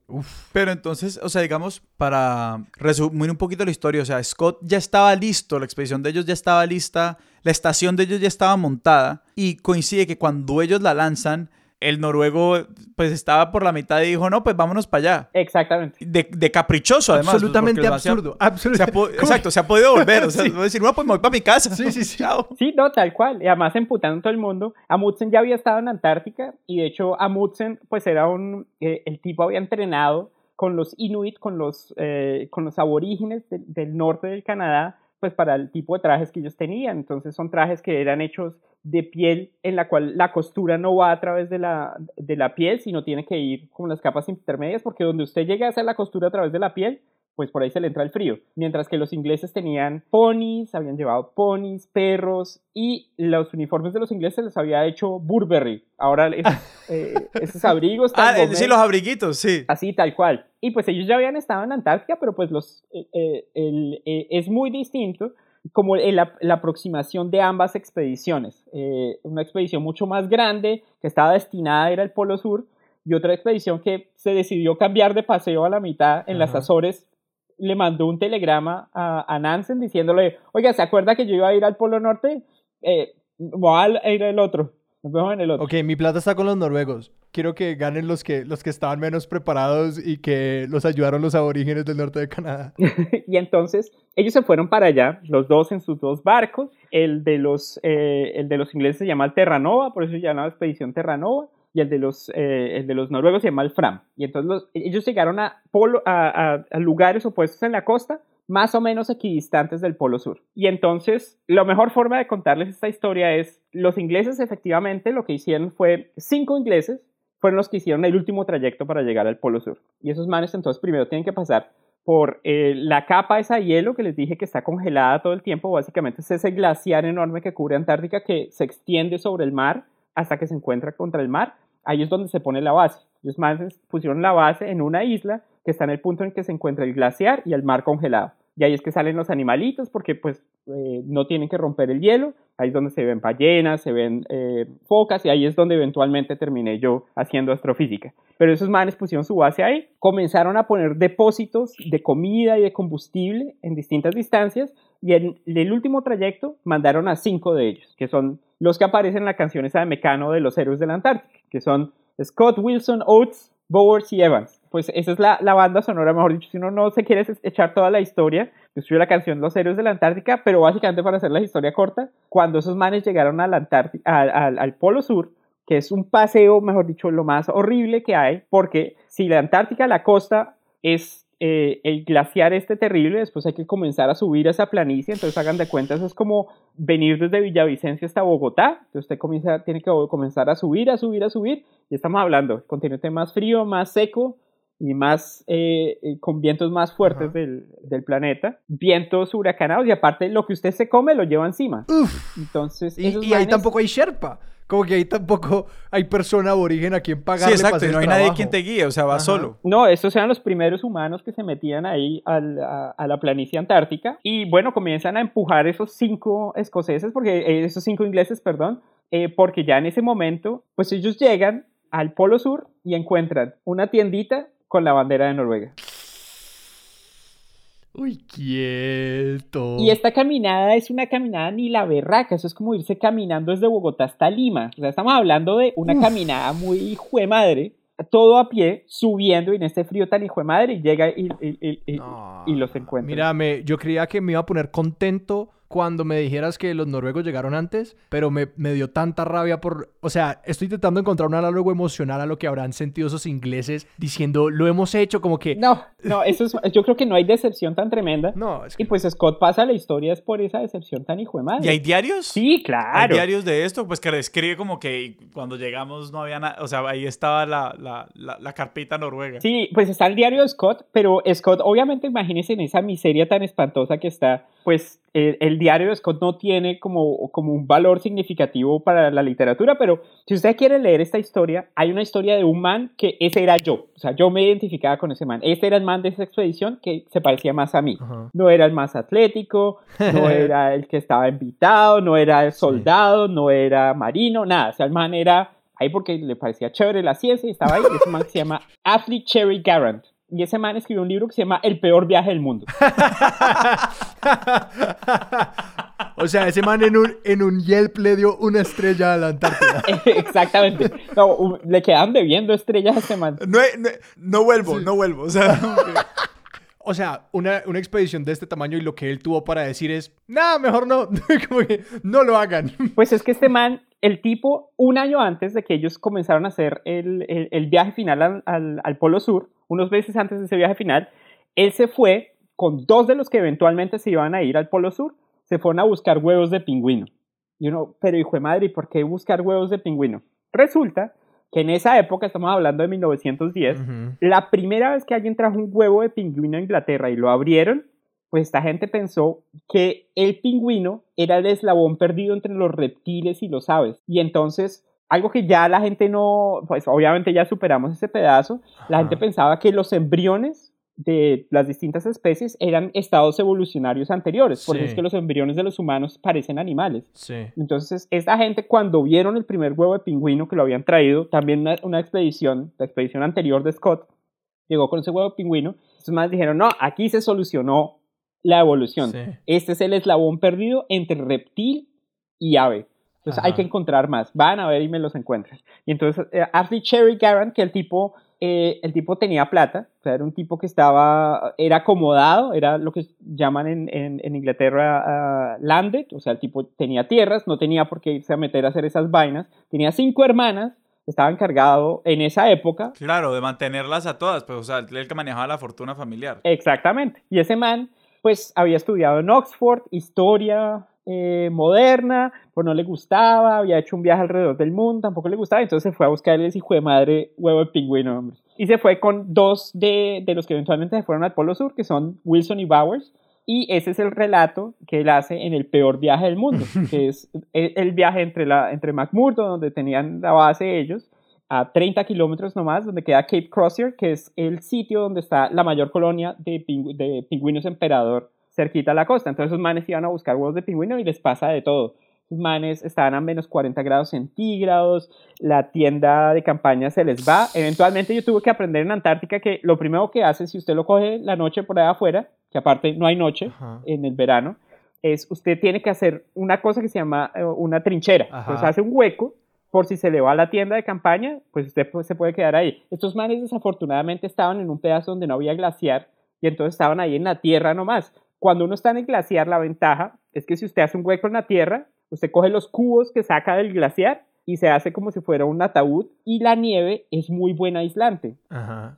Pero entonces, o sea, digamos, para resumir un poquito la historia, o sea, Scott ya estaba listo, la expedición de ellos ya estaba lista, la estación de ellos ya estaba montada y coincide que cuando ellos la lanzan, el noruego pues estaba por la mitad y dijo, no, pues vámonos para allá. Exactamente. De, caprichoso, además. Pues, Absolutamente absurdo. exacto, se ha podido volver. O sea, decir, no, pues me voy para mi casa. Sí, sí, sí. Sí, no, tal cual. Y además emputando todo el mundo. Amundsen ya había estado en Antártica y de hecho Amundsen pues era un... Eh, el tipo había entrenado con los Inuit, con los, eh, con los aborígenes del norte del Canadá pues para el tipo de trajes que ellos tenían. Entonces son trajes que eran hechos de piel en la cual la costura no va a través de la, de la piel, sino tiene que ir con las capas intermedias, porque donde usted llegue a hacer la costura a través de la piel, pues por ahí se le entra el frío. Mientras que los ingleses tenían ponis, habían llevado ponis, perros y los uniformes de los ingleses los había hecho Burberry. Ahora eh, esos abrigos... ah, sí, los abriguitos, sí. Así, tal cual. Y pues ellos ya habían estado en Antártica, pero pues los, eh, eh, es muy distinto como la, la, aproximación de ambas expediciones. una expedición mucho más grande que estaba destinada a ir al Polo Sur y otra expedición que se decidió cambiar de paseo a la mitad en las Azores le mandó un telegrama a, Nansen diciéndole, oiga, ¿se acuerda que yo iba a ir al Polo Norte? Eh, voy a ir al otro. Nos vemos en el otro. Ok, mi plata está con los noruegos. Quiero que ganen los que, los que estaban menos preparados y que los ayudaron los aborígenes del norte de Canadá. y entonces ellos se fueron para allá, los dos en sus dos barcos. El de los, eh, el de los ingleses se llama Terranova, por eso se llama Expedición Terranova y el de los, eh, el de los noruegos se llama el Fram. Y entonces ellos llegaron a, polo, a, lugares opuestos en la costa, más o menos equidistantes del Polo Sur. Y entonces, la mejor forma de contarles esta historia es, los ingleses efectivamente lo que hicieron fue, cinco ingleses fueron los que hicieron el último trayecto para llegar al Polo Sur. Y esos manes entonces primero tienen que pasar por eh, la capa esa hielo que les dije que está congelada todo el tiempo, básicamente es ese glaciar enorme que cubre Antártica que se extiende sobre el mar hasta que se encuentra contra el mar ahí es donde se pone la base. Los manes pusieron la base en una isla que está en el punto en que se encuentra el glaciar y el mar congelado. Y ahí es que salen los animalitos porque pues eh, no tienen que romper el hielo. Ahí es donde se ven ballenas, se ven eh, focas y ahí es donde eventualmente terminé yo haciendo astrofísica. Pero esos manes pusieron su base ahí, comenzaron a poner depósitos de comida y de combustible en distintas distancias y en el último trayecto mandaron a cinco de ellos, que son los que aparecen en la canción esa de Mecano de los héroes de la Antártica, que son Scott, Wilson, Oates, Bowers y Evans. Pues esa es la, la, banda sonora, mejor dicho, si uno no se quiere echar toda la historia, escribió la canción Los héroes de la Antártica, pero básicamente para hacer la historia corta, cuando esos manes llegaron a la Antártica, al, Polo Sur, que es un paseo, mejor dicho, lo más horrible que hay, porque si la Antártica, la costa, es eh, el glaciar este terrible, después hay que comenzar a subir esa planicie, entonces hagan de cuenta, eso es como venir desde Villavicencio hasta Bogotá, entonces usted comienza, tiene que comenzar a subir, a subir, a subir, y estamos hablando, continente más frío, más seco, y más eh, eh, con vientos más fuertes del, del, planeta, vientos huracanados y aparte lo que usted se come lo lleva encima. Entonces, y, ahí tampoco hay Sherpa. Como que ahí tampoco hay persona aborigen a quien pagar. Sí, exacto, no hay nadie quien te guíe, o sea, va solo. No, estos eran los primeros humanos que se metían ahí a, la planicie antártica y bueno, comienzan a empujar esos cinco escoceses, porque eh, esos cinco ingleses, perdón, eh, porque ya en ese momento, pues ellos llegan al Polo Sur y encuentran una tiendita con la bandera de Noruega. Uy, quieto. Y esta caminada es una caminada ni la berraca, eso es como irse caminando desde Bogotá hasta Lima. O sea, estamos hablando de una caminada muy hijo de madre, todo a pie, subiendo y en este frío tan hijo de madre, y llega y, y los encuentra. Mírame, yo creía que me iba a poner contento cuando me dijeras que los noruegos llegaron antes, pero me, me, dio tanta rabia por... O sea, estoy intentando encontrar un análogo emocional a lo que habrán sentido esos ingleses diciendo, lo hemos hecho, como que... No, no, eso es, yo creo que no hay decepción tan tremenda. No, es que... Y pues Scott pasa la historia es por esa decepción tan hijo de madre. ¿Y hay diarios? Sí, claro. ¿Hay diarios de esto? Pues que describe como que cuando llegamos no había nada, o sea, ahí estaba la, la, la, carpita noruega. Sí, pues está el diario de Scott, pero Scott, obviamente imagínense en esa miseria tan espantosa que está, pues el, el diario de Scott no tiene como, como un valor significativo para la literatura, pero si usted quiere leer esta historia, hay una historia de un man que ese era yo, o sea, yo me identificaba con ese man, este era el man de esa expedición que se parecía más a mí, no era el más atlético, no era el que estaba invitado, no era el soldado, no era marino, nada, o sea, el man era ahí porque le parecía chévere la ciencia y estaba ahí, y ese man se llama Athlete Cherry Garant y ese man escribió un libro que se llama El peor viaje del mundo. o sea, ese man en un, en un Yelp le dio una estrella a la Antártida. Exactamente. No, le quedan debiendo estrellas a ese man. No, no, vuelvo, no vuelvo. O sea, o sea, una, una, expedición de este tamaño y lo que él tuvo para decir es, nada, mejor no, como que no lo hagan. Pues es que este man, el tipo, un año antes de que ellos comenzaron a hacer el, el, viaje final al, al, Polo Sur, unos meses antes de ese viaje final, él se fue con dos de los que eventualmente se iban a ir al Polo Sur, se fueron a buscar huevos de pingüino. Y uno, pero hijo de madre, ¿y por qué buscar huevos de pingüino? Resulta que en esa época, estamos hablando de 1910, la primera vez que alguien trajo un huevo de pingüino a Inglaterra y lo abrieron, pues esta gente pensó que el pingüino era el eslabón perdido entre los reptiles y los aves. Y entonces, algo que ya la gente no, pues obviamente ya superamos ese pedazo, la gente pensaba que los embriones de las distintas especies eran estados evolucionarios anteriores. Por eso es que los embriones de los humanos parecen animales. Entonces, esta gente cuando vieron el primer huevo de pingüino que lo habían traído, también una, expedición, la expedición anterior de Scott, llegó con ese huevo de pingüino, entonces más dijeron, no, aquí se solucionó la evolución. Este es el eslabón perdido entre reptil y ave. Entonces hay que encontrar más. Van a ver y me los encuentran. Y entonces eh, Arthur Cherry Garant, que el tipo eh, el tipo tenía plata, o sea, era un tipo que estaba, era acomodado, era lo que llaman en, en, Inglaterra uh, landed, o sea, el tipo tenía tierras, no tenía por qué irse a meter a hacer esas vainas, tenía cinco hermanas, estaba encargado en esa época. Claro, de mantenerlas a todas, pues, o sea, el que manejaba la fortuna familiar. Exactamente, y ese man, pues, había estudiado en Oxford, historia, eh, moderna, pues no le gustaba, había hecho un viaje alrededor del mundo, tampoco le gustaba, entonces se fue a buscar ese hijo de madre huevo de pingüino, hombre. Y se fue con dos de, de los que eventualmente se fueron al Polo Sur, que son Wilson y Bowers, y ese es el relato que él hace en el peor viaje del mundo, que es el, viaje entre, la, entre McMurdo, donde tenían la base ellos, a 30 kilómetros nomás, donde queda Cape Crozier, que es el sitio donde está la mayor colonia de, de pingüinos emperador cerquita a la costa. Entonces esos manes iban a buscar huevos de pingüino y les pasa de todo. Esos manes estaban a menos 40 grados centígrados, la tienda de campaña se les va. Eventualmente yo tuve que aprender en Antártica que lo primero que hace si usted lo coge la noche por allá afuera, que aparte no hay noche en el verano, es usted tiene que hacer una cosa que se llama eh, una trinchera. Entonces hace un hueco por si se le va a la tienda de campaña, pues usted se puede quedar ahí. Estos manes desafortunadamente estaban en un pedazo donde no había glaciar y entonces estaban ahí en la tierra nomás. Cuando uno está en el glaciar, la ventaja es que si usted hace un hueco en la tierra, usted coge los cubos que saca del glaciar y se hace como si fuera un ataúd y la nieve es muy buena aislante.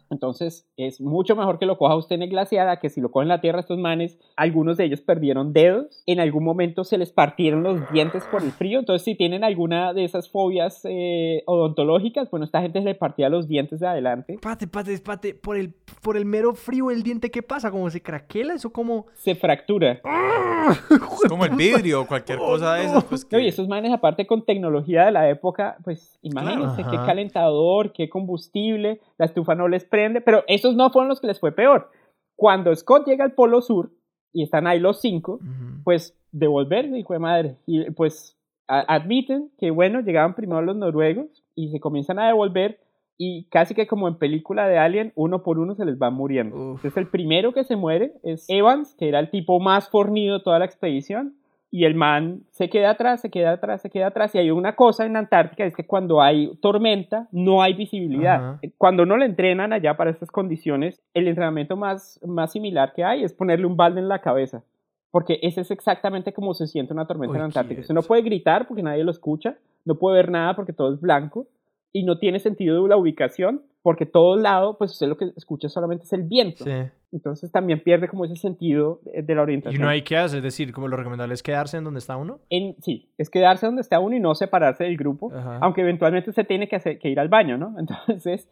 Entonces es mucho mejor que lo coja usted en el glaciar que si lo coge en la tierra estos manes, algunos de ellos perdieron dedos, en algún momento se les partieron los dientes por el frío, entonces si tienen alguna de esas fobias eh, odontológicas, bueno, esta gente se le partía los dientes de adelante. Pate, pate, pate, por el, por el mero frío el diente, ¿qué pasa? ¿Cómo se craquela eso? como Se fractura. como el vidrio o cualquier cosa de esas. Pues Oye, esos manes aparte con tecnología de la época, pues imagínense qué calentador, qué combustible, la estufa no les prende, pero esos no fueron los que les fue peor. Cuando Scott llega al Polo Sur y están ahí los cinco, pues devolverse, hijo de madre, y pues admiten que bueno, llegaban primero los noruegos y se comienzan a devolver y casi que como en película de Alien, uno por uno se les va muriendo. Entonces el primero que se muere es Evans, que era el tipo más fornido de toda la expedición y el man se queda atrás, se queda atrás, se queda atrás. Y hay una cosa en Antártica, es que cuando hay tormenta, no hay visibilidad. Cuando no le entrenan allá para estas condiciones, el entrenamiento más, más similar que hay es ponerle un balde en la cabeza. Porque ese es exactamente como se siente una tormenta en Antártica. Usted no puede gritar porque nadie lo escucha, no puede ver nada porque todo es blanco, y no tiene sentido la ubicación porque todo lado, pues usted lo que escucha solamente es el viento. Entonces también pierde como ese sentido de, la orientación. Y no hay que hacer, es decir, como lo recomendable es quedarse en donde está uno. En, sí, es quedarse donde está uno y no separarse del grupo, aunque eventualmente usted tiene que, hacer, que ir al baño, ¿no? Entonces,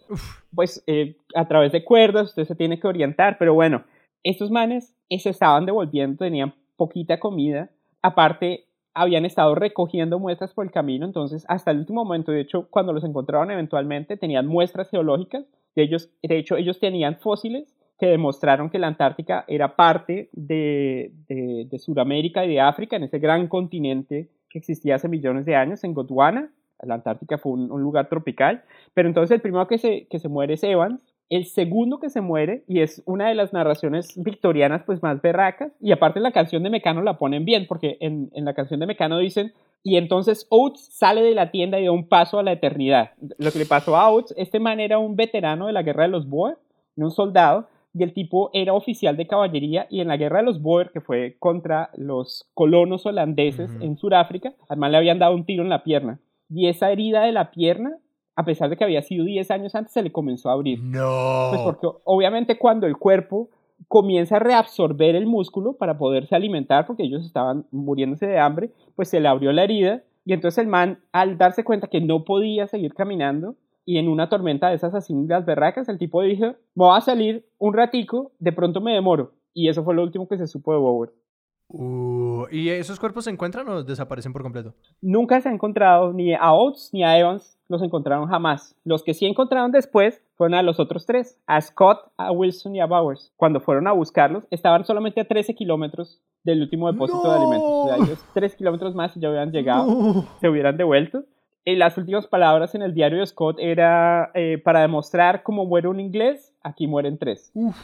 pues eh, a través de cuerdas usted se tiene que orientar, pero bueno, estos manes se estaban devolviendo, tenían poquita comida, aparte habían estado recogiendo muestras por el camino, entonces hasta el último momento, de hecho, cuando los encontraron eventualmente, tenían muestras geológicas, de, ellos, de hecho, ellos tenían fósiles que demostraron que la Antártica era parte de, de, Sudamérica y de África, en ese gran continente que existía hace millones de años, en Gondwana. La Antártica fue un, un lugar tropical, pero entonces el primero que se, que se muere es Evans, el segundo que se muere, y es una de las narraciones victorianas pues más berracas, y aparte la canción de Mecano la ponen bien, porque en, la canción de Mecano dicen, y entonces Oates sale de la tienda y da un paso a la eternidad. Lo que le pasó a Oates, este man era un veterano de la guerra de los Boer, un soldado, y el tipo era oficial de caballería, y en la guerra de los Boer, que fue contra los colonos holandeses en Sudáfrica, al man le habían dado un tiro en la pierna. Y esa herida de la pierna a pesar de que había sido 10 años antes, se le comenzó a abrir. No. Pues porque obviamente cuando el cuerpo comienza a reabsorber el músculo para poderse alimentar, porque ellos estaban muriéndose de hambre, pues se le abrió la herida y entonces el man, al darse cuenta que no podía seguir caminando, y en una tormenta de esas así las berracas, el tipo dijo, voy a salir un ratico, de pronto me demoro. Y eso fue lo último que se supo de Bower. Uh, ¿Y esos cuerpos se encuentran o desaparecen por completo? Nunca se ha encontrado ni a Oates ni a Evans, los encontraron jamás. Los que sí encontraron después fueron a los otros tres, a Scott, a Wilson y a Bowers. Cuando fueron a buscarlos, estaban solamente a 13 kilómetros del último depósito de alimentos. O sea, ellos 3 kilómetros más y ya hubieran llegado, se hubieran devuelto. Y las últimas palabras en el diario de Scott era eh, para demostrar cómo muere un inglés, aquí mueren tres. Uf.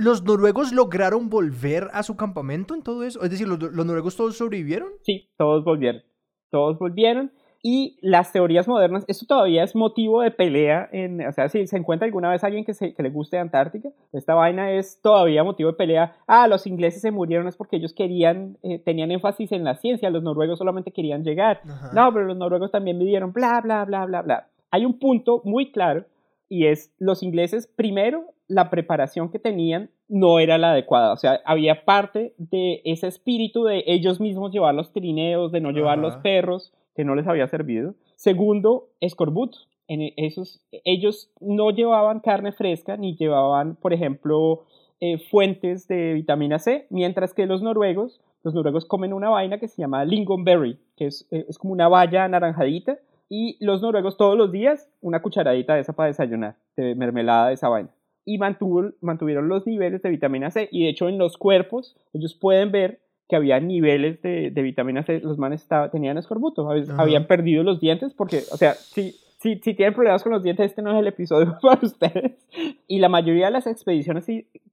¿Los noruegos lograron volver a su campamento en todo eso? Es decir, ¿los, ¿los, noruegos todos sobrevivieron? Sí, todos volvieron. Todos volvieron. Y las teorías modernas, esto todavía es motivo de pelea. En, o sea, si se encuentra alguna vez alguien que, se, que le guste Antártica, esta vaina es todavía motivo de pelea. Ah, los ingleses se murieron es porque ellos querían, eh, tenían énfasis en la ciencia, los noruegos solamente querían llegar. Ajá. No, pero los noruegos también midieron, bla, bla, bla, bla, bla. Hay un punto muy claro y es los ingleses, primero, la preparación que tenían no era la adecuada. O sea, había parte de ese espíritu de ellos mismos llevar los trineos, de no llevar Ajá. los perros, que no les había servido. Segundo, escorbuto. En esos, ellos no llevaban carne fresca ni llevaban, por ejemplo, eh, fuentes de vitamina C, mientras que los noruegos, los noruegos comen una vaina que se llama lingonberry, que es, eh, es como una valla anaranjadita, y los noruegos todos los días una cucharadita de esa para desayunar, de mermelada de esa vaina. Y mantuvo, mantuvieron los niveles de vitamina C, y de hecho en los cuerpos ellos pueden ver que había niveles de, de vitamina C, los manes estaba, tenían escorbuto, habían perdido los dientes porque, o sea, si, si, si, tienen problemas con los dientes, este no es el episodio para ustedes. Y la mayoría de las expediciones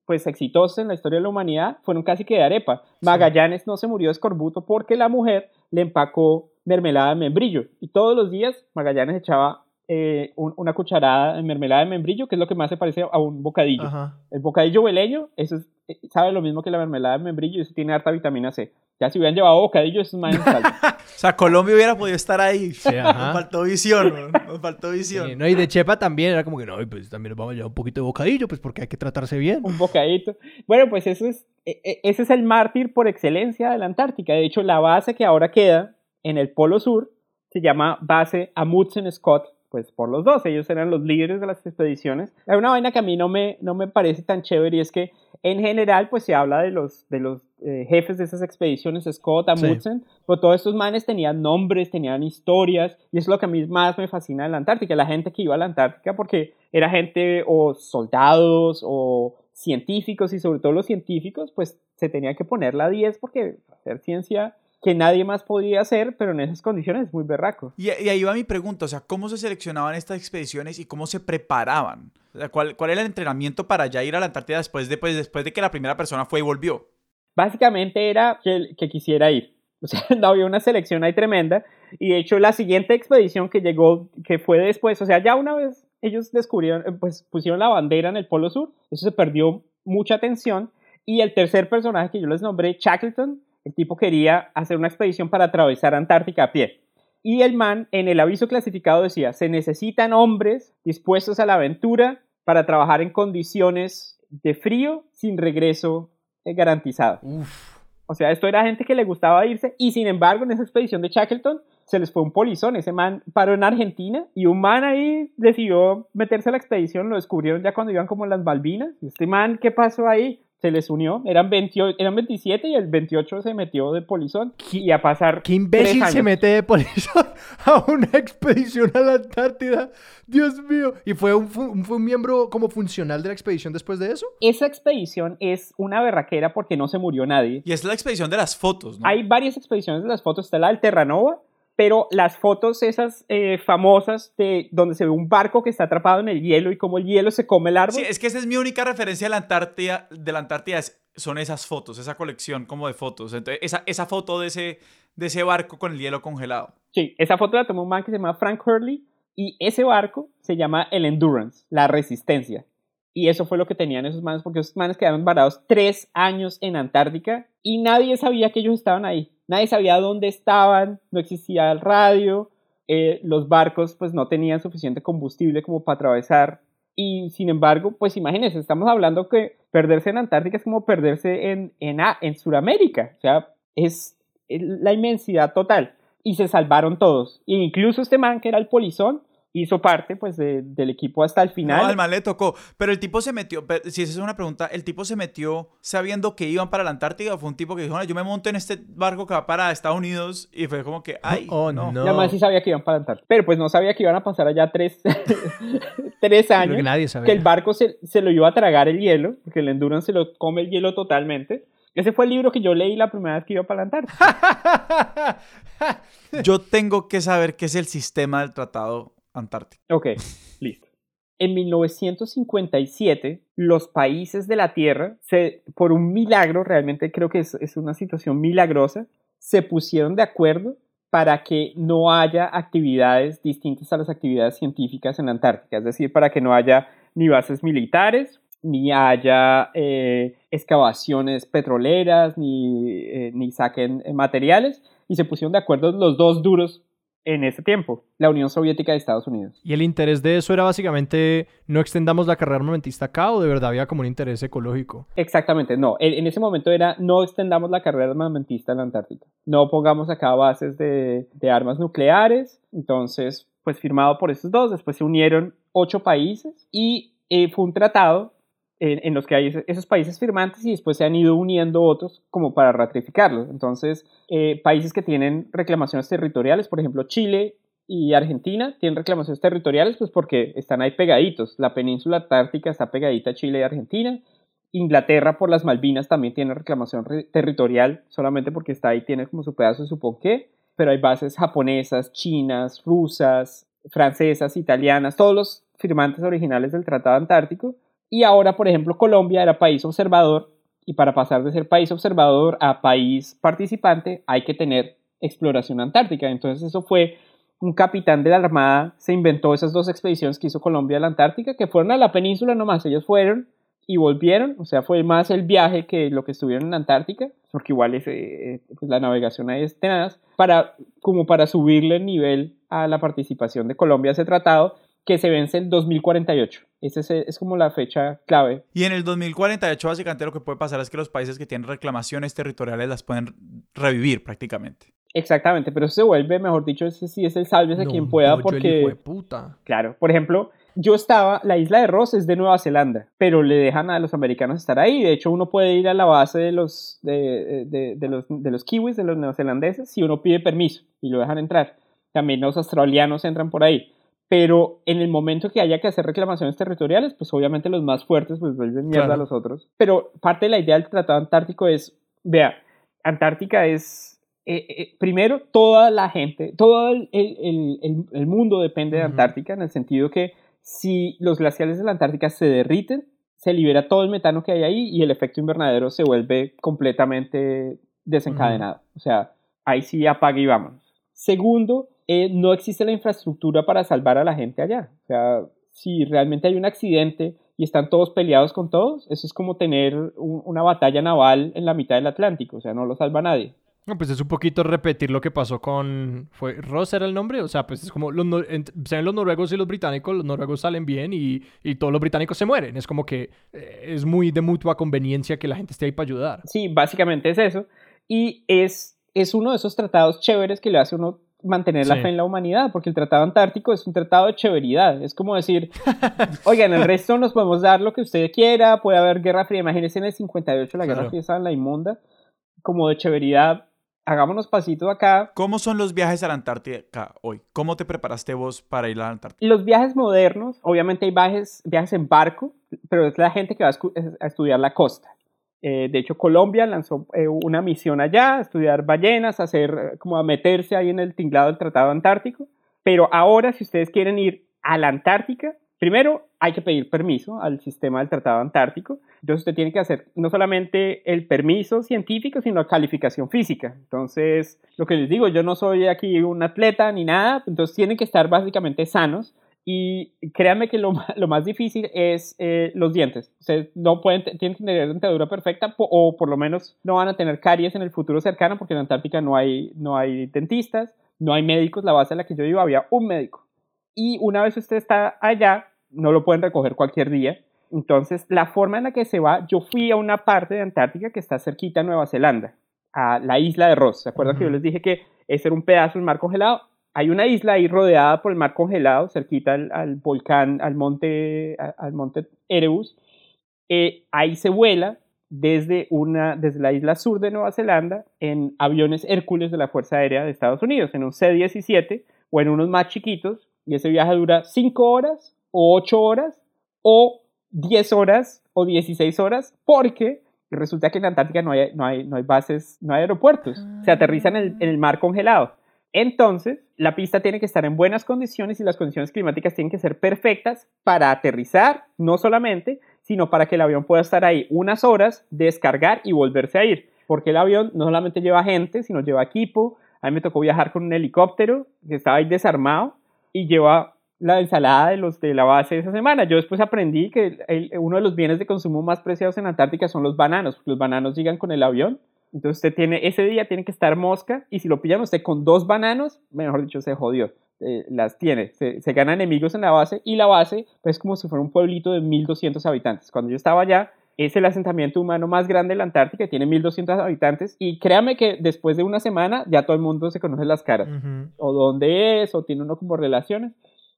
pues exitosas en la historia de la humanidad fueron casi que de arepa. Magallanes no se murió de escorbuto porque la mujer le empacó mermelada de membrillo. Y todos los días Magallanes echaba eh, un, una cucharada de mermelada de membrillo, que es lo que más se parece a un bocadillo. Ajá. El bocadillo hueleño, eso es, eh, sabe lo mismo que la mermelada de membrillo y eso tiene harta vitamina C. Ya si hubieran llevado bocadillo, eso es más o sea, Colombia hubiera podido estar ahí. Sí, nos faltó visión, nos faltó visión. Sí, no, y de Chepa también era como que, no, pues también nos vamos a llevar un poquito de bocadillo, pues porque hay que tratarse bien. Un bocadito. Bueno, pues eso es, ese es el mártir por excelencia de la Antártica. De hecho, la base que ahora queda en el Polo Sur se llama base Amundsen Scott, pues por los dos, ellos eran los líderes de las expediciones. Hay una vaina que a mí no me, no me parece tan chévere y es que en general pues se habla de los, de los eh, jefes de esas expediciones, Scott, Amundsen, sí. pero todos estos manes tenían nombres, tenían historias y es lo que a mí más me fascina de la Antártica, la gente que iba a la Antártica porque era gente o soldados o científicos y sobre todo los científicos pues se tenía que poner la 10 porque hacer ciencia que nadie más podía hacer, pero en esas condiciones es muy berraco. Y, y, ahí va mi pregunta, o sea, ¿cómo se seleccionaban estas expediciones y cómo se preparaban? O sea, ¿cuál, ¿Cuál era el entrenamiento para ya ir a la Antártida después de, pues, después de que la primera persona fue y volvió? Básicamente era que, que quisiera ir. O sea, no había una selección ahí tremenda. Y de hecho, la siguiente expedición que llegó, que fue después, o sea, ya una vez ellos descubrieron, pues pusieron la bandera en el Polo Sur, eso se perdió mucha atención. Y el tercer personaje que yo les nombré, Shackleton, el tipo quería hacer una expedición para atravesar Antártica a pie. Y el man en el aviso clasificado decía, se necesitan hombres dispuestos a la aventura para trabajar en condiciones de frío sin regreso garantizado. Uf. O sea, esto era gente que le gustaba irse y sin embargo en esa expedición de Shackleton se les fue un polizón. Ese man paró en Argentina y un man ahí decidió meterse a la expedición, lo descubrieron ya cuando iban como en las Malvinas. Y este man, ¿qué pasó ahí? Se les unió, eran, 28, eran 27 y el 28 se metió de polizón y a pasar ¿Qué imbécil se mete de polizón a una expedición a la Antártida? Dios mío. ¿Y fue un, fue un miembro como funcional de la expedición después de eso? Esa expedición es una berraquera porque no se murió nadie. Y es la expedición de las fotos, ¿no? Hay varias expediciones de las fotos, está la del Terranova, pero las fotos esas eh, famosas de donde se ve un barco que está atrapado en el hielo y como el hielo se come el árbol. Sí, es que esa es mi única referencia de la Antártida, de la Antártida es, son esas fotos, esa colección como de fotos. Entonces, esa, esa foto de ese, de ese barco con el hielo congelado. Sí, esa foto la tomó un man que se llama Frank Hurley y ese barco se llama el Endurance, la resistencia. Y eso fue lo que tenían esos manes, porque esos manes quedaron varados tres años en Antártica y nadie sabía que ellos estaban ahí. Nadie sabía dónde estaban, no existía el radio, eh, los barcos pues no tenían suficiente combustible como para atravesar. Y sin embargo, pues imagínense, estamos hablando que perderse en Antártica es como perderse en, en, en Sudamérica. O sea, es la inmensidad total. Y se salvaron todos. E incluso este man que era el polizón hizo parte pues del equipo hasta el final. No, al mal le tocó. Pero el tipo se metió, si esa es una pregunta, ¿el tipo se metió sabiendo que iban para la Antártida o fue un tipo que dijo, yo me monto en este barco que va para Estados Unidos y fue como que, ay, oh, no. no. además sí sabía que iban para la Antártida. Pero pues no sabía que iban a pasar allá tres, tres años. Que, nadie sabía. que el barco se, se, lo iba a tragar el hielo, porque el Endurance se lo come el hielo totalmente. Ese fue el libro que yo leí la primera vez que iba para la Antártida. yo tengo que saber qué es el sistema del tratado Antártico. Ok, listo. En 1957, los países de la Tierra, se, por un milagro, realmente creo que es, es una situación milagrosa, se pusieron de acuerdo para que no haya actividades distintas a las actividades científicas en la Antártica, es decir, para que no haya ni bases militares, ni haya eh, excavaciones petroleras, ni, eh, ni saquen materiales, y se pusieron de acuerdo los dos duros en ese tiempo, la Unión Soviética de Estados Unidos. ¿Y el interés de eso era básicamente no extendamos la carrera armamentista acá o de verdad había como un interés ecológico? Exactamente, no. En, ese momento era no extendamos la carrera armamentista en la Antártica. No pongamos acá bases de, de armas nucleares. Entonces, pues firmado por esos dos, después se unieron ocho países y eh, fue un tratado en, los que hay esos países firmantes y después se han ido uniendo otros como para ratificarlos. Entonces, eh, países que tienen reclamaciones territoriales, por ejemplo, Chile y Argentina tienen reclamaciones territoriales pues porque están ahí pegaditos. La península antártica está pegadita a Chile y Argentina. Inglaterra por las Malvinas también tiene reclamación territorial solamente porque está ahí, tiene como su pedazo de su qué. Pero hay bases japonesas, chinas, rusas, francesas, italianas, todos los firmantes originales del Tratado Antártico y ahora, por ejemplo, Colombia era país observador y para pasar de ser país observador a país participante hay que tener exploración antártica. Entonces eso fue un capitán de la Armada, se inventó esas dos expediciones que hizo Colombia a la Antártica, que fueron a la península nomás, ellos fueron y volvieron, o sea, fue más el viaje que lo que estuvieron en la Antártica, porque igual es, eh, pues la navegación ahí es tenaz, para, como para subirle el nivel a la participación de Colombia a ese tratado, que se vence en 2048. Esa es, es, como la fecha clave. Y en el 2048 básicamente lo que puede pasar es que los países que tienen reclamaciones territoriales las pueden revivir prácticamente. Exactamente, pero se vuelve, mejor dicho, ese sí es el salve a quien pueda porque... El puta. Claro, por ejemplo, yo estaba, la isla de Ross es de Nueva Zelanda, pero le dejan a los americanos estar ahí. De hecho, uno puede ir a la base de los, de, de, de los, de los kiwis, de los neozelandeses, si uno pide permiso y lo dejan entrar. También los australianos entran por ahí pero en el momento que haya que hacer reclamaciones territoriales, pues obviamente los más fuertes pues vuelven mierda a los otros. Pero parte de la idea del Tratado Antártico es, vea, Antártica es, eh, eh, primero, toda la gente, todo el, el, el, mundo depende de Antártica, en el sentido que si los glaciales de la Antártica se derriten, se libera todo el metano que hay ahí y el efecto invernadero se vuelve completamente desencadenado. O sea, ahí sí apague y vámonos. Segundo, eh, no existe la infraestructura para salvar a la gente allá. O sea, si realmente hay un accidente y están todos peleados con todos, eso es como tener una batalla naval en la mitad del Atlántico, o sea, no lo salva nadie. No, pues es un poquito repetir lo que pasó con... ¿Fue Ross era el nombre? O sea, pues es como los, sean los noruegos y los británicos, los noruegos salen bien y, y, todos los británicos se mueren. Es como que eh, es muy de mutua conveniencia que la gente esté ahí para ayudar. Sí, básicamente es eso. Y es, es uno de esos tratados chéveres que le hace uno mantener la fe en la humanidad, porque el Tratado Antártico es un tratado de chéveridad. Es como decir, oigan, el resto nos podemos dar lo que usted quiera, puede haber Guerra Fría. Imagínense en el 58 la Guerra Fría estaba en la inmunda, como de chéveridad. Hagámonos pasito acá. ¿Cómo son los viajes a la Antártica hoy? ¿Cómo te preparaste vos para ir a la Antártica? Los viajes modernos, obviamente hay viajes, viajes en barco, pero es la gente que va a estudiar la costa. Eh, de hecho, Colombia lanzó eh, una misión allá, a estudiar ballenas, a hacer, como a meterse ahí en el tinglado del Tratado Antártico. Pero ahora, si ustedes quieren ir a la Antártica, primero hay que pedir permiso al sistema del Tratado Antártico. Entonces, usted tiene que hacer no solamente el permiso científico, sino la calificación física. Entonces, lo que les digo, yo no soy aquí un atleta ni nada, entonces tienen que estar básicamente sanos y créanme que lo, lo más difícil es eh, los dientes. Ustedes no pueden, tienen que tener dentadura perfecta o por lo menos no van a tener caries en el futuro cercano porque en Antártica no hay, no hay dentistas, no hay médicos. La base en la que yo vivo había un médico. Y una vez usted está allá, no lo pueden recoger cualquier día. Entonces, la forma en la que se va, yo fui a una parte de Antártica que está cerquita a Nueva Zelanda, a la isla de Ross. ¿Se acuerdan que yo les dije que ese era un pedazo del mar congelado? Hay una isla ahí rodeada por el mar congelado, cerquita al, volcán, al monte, al monte Erebus. Eh, ahí se vuela desde, una, desde la isla sur de Nueva Zelanda en aviones Hércules de la Fuerza Aérea de Estados Unidos, en un C-17 o en unos más chiquitos, y ese viaje dura 5 horas o 8 horas o 10 horas o 16 horas, porque resulta que en Antártica no hay, no hay, no hay bases, no hay aeropuertos, se aterrizan en el, en el mar congelado. Entonces, la pista tiene que estar en buenas condiciones y las condiciones climáticas tienen que ser perfectas para aterrizar, no solamente, sino para que el avión pueda estar ahí unas horas, descargar y volverse a ir. Porque el avión no solamente lleva gente, sino lleva equipo. A mí me tocó viajar con un helicóptero que estaba ahí desarmado y lleva la ensalada de los de la base de esa semana. Yo después aprendí que uno de los bienes de consumo más preciados en Antártica son los bananos. Los bananos llegan con el avión. Entonces usted tiene, ese día tiene que estar mosca y si lo pillan usted con dos bananos, mejor dicho, se jodió. Eh, las tiene. Se, se gana enemigos en la base y la base pues como si fuera un pueblito de 1200 habitantes. Cuando yo estaba allá, es el asentamiento humano más grande de la Antártica, tiene 1200 habitantes y créame que después de una semana ya todo el mundo se conoce las caras. O dónde es, o tiene uno como relaciones.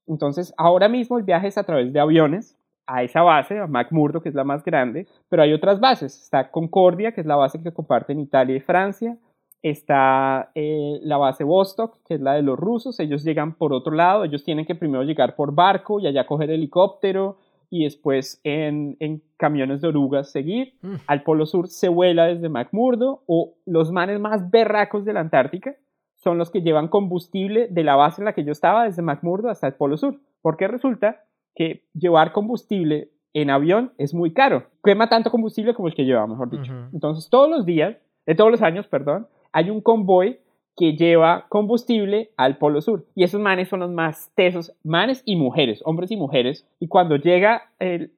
Entonces, ahora mismo el viaje es a través de aviones a esa base, a McMurdo, que es la más grande, pero hay otras bases. Está Concordia, que es la base que comparten Italia y Francia está eh, la base Vostok, que es la de los rusos, ellos llegan por otro lado, ellos tienen que primero llegar por barco y allá coger helicóptero y después en, camiones de orugas seguir. Mm. Al Polo Sur se vuela desde McMurdo o los manes más berracos de la Antártica son los que llevan combustible de la base en la que yo estaba desde McMurdo hasta el Polo Sur, porque resulta que llevar combustible en avión es muy caro, quema tanto combustible como el que lleva, mejor dicho. Entonces todos los días, de todos los años, perdón, hay un convoy que lleva combustible al Polo Sur. Y esos manes son los más tesos, manes y mujeres, hombres y mujeres. Y cuando llega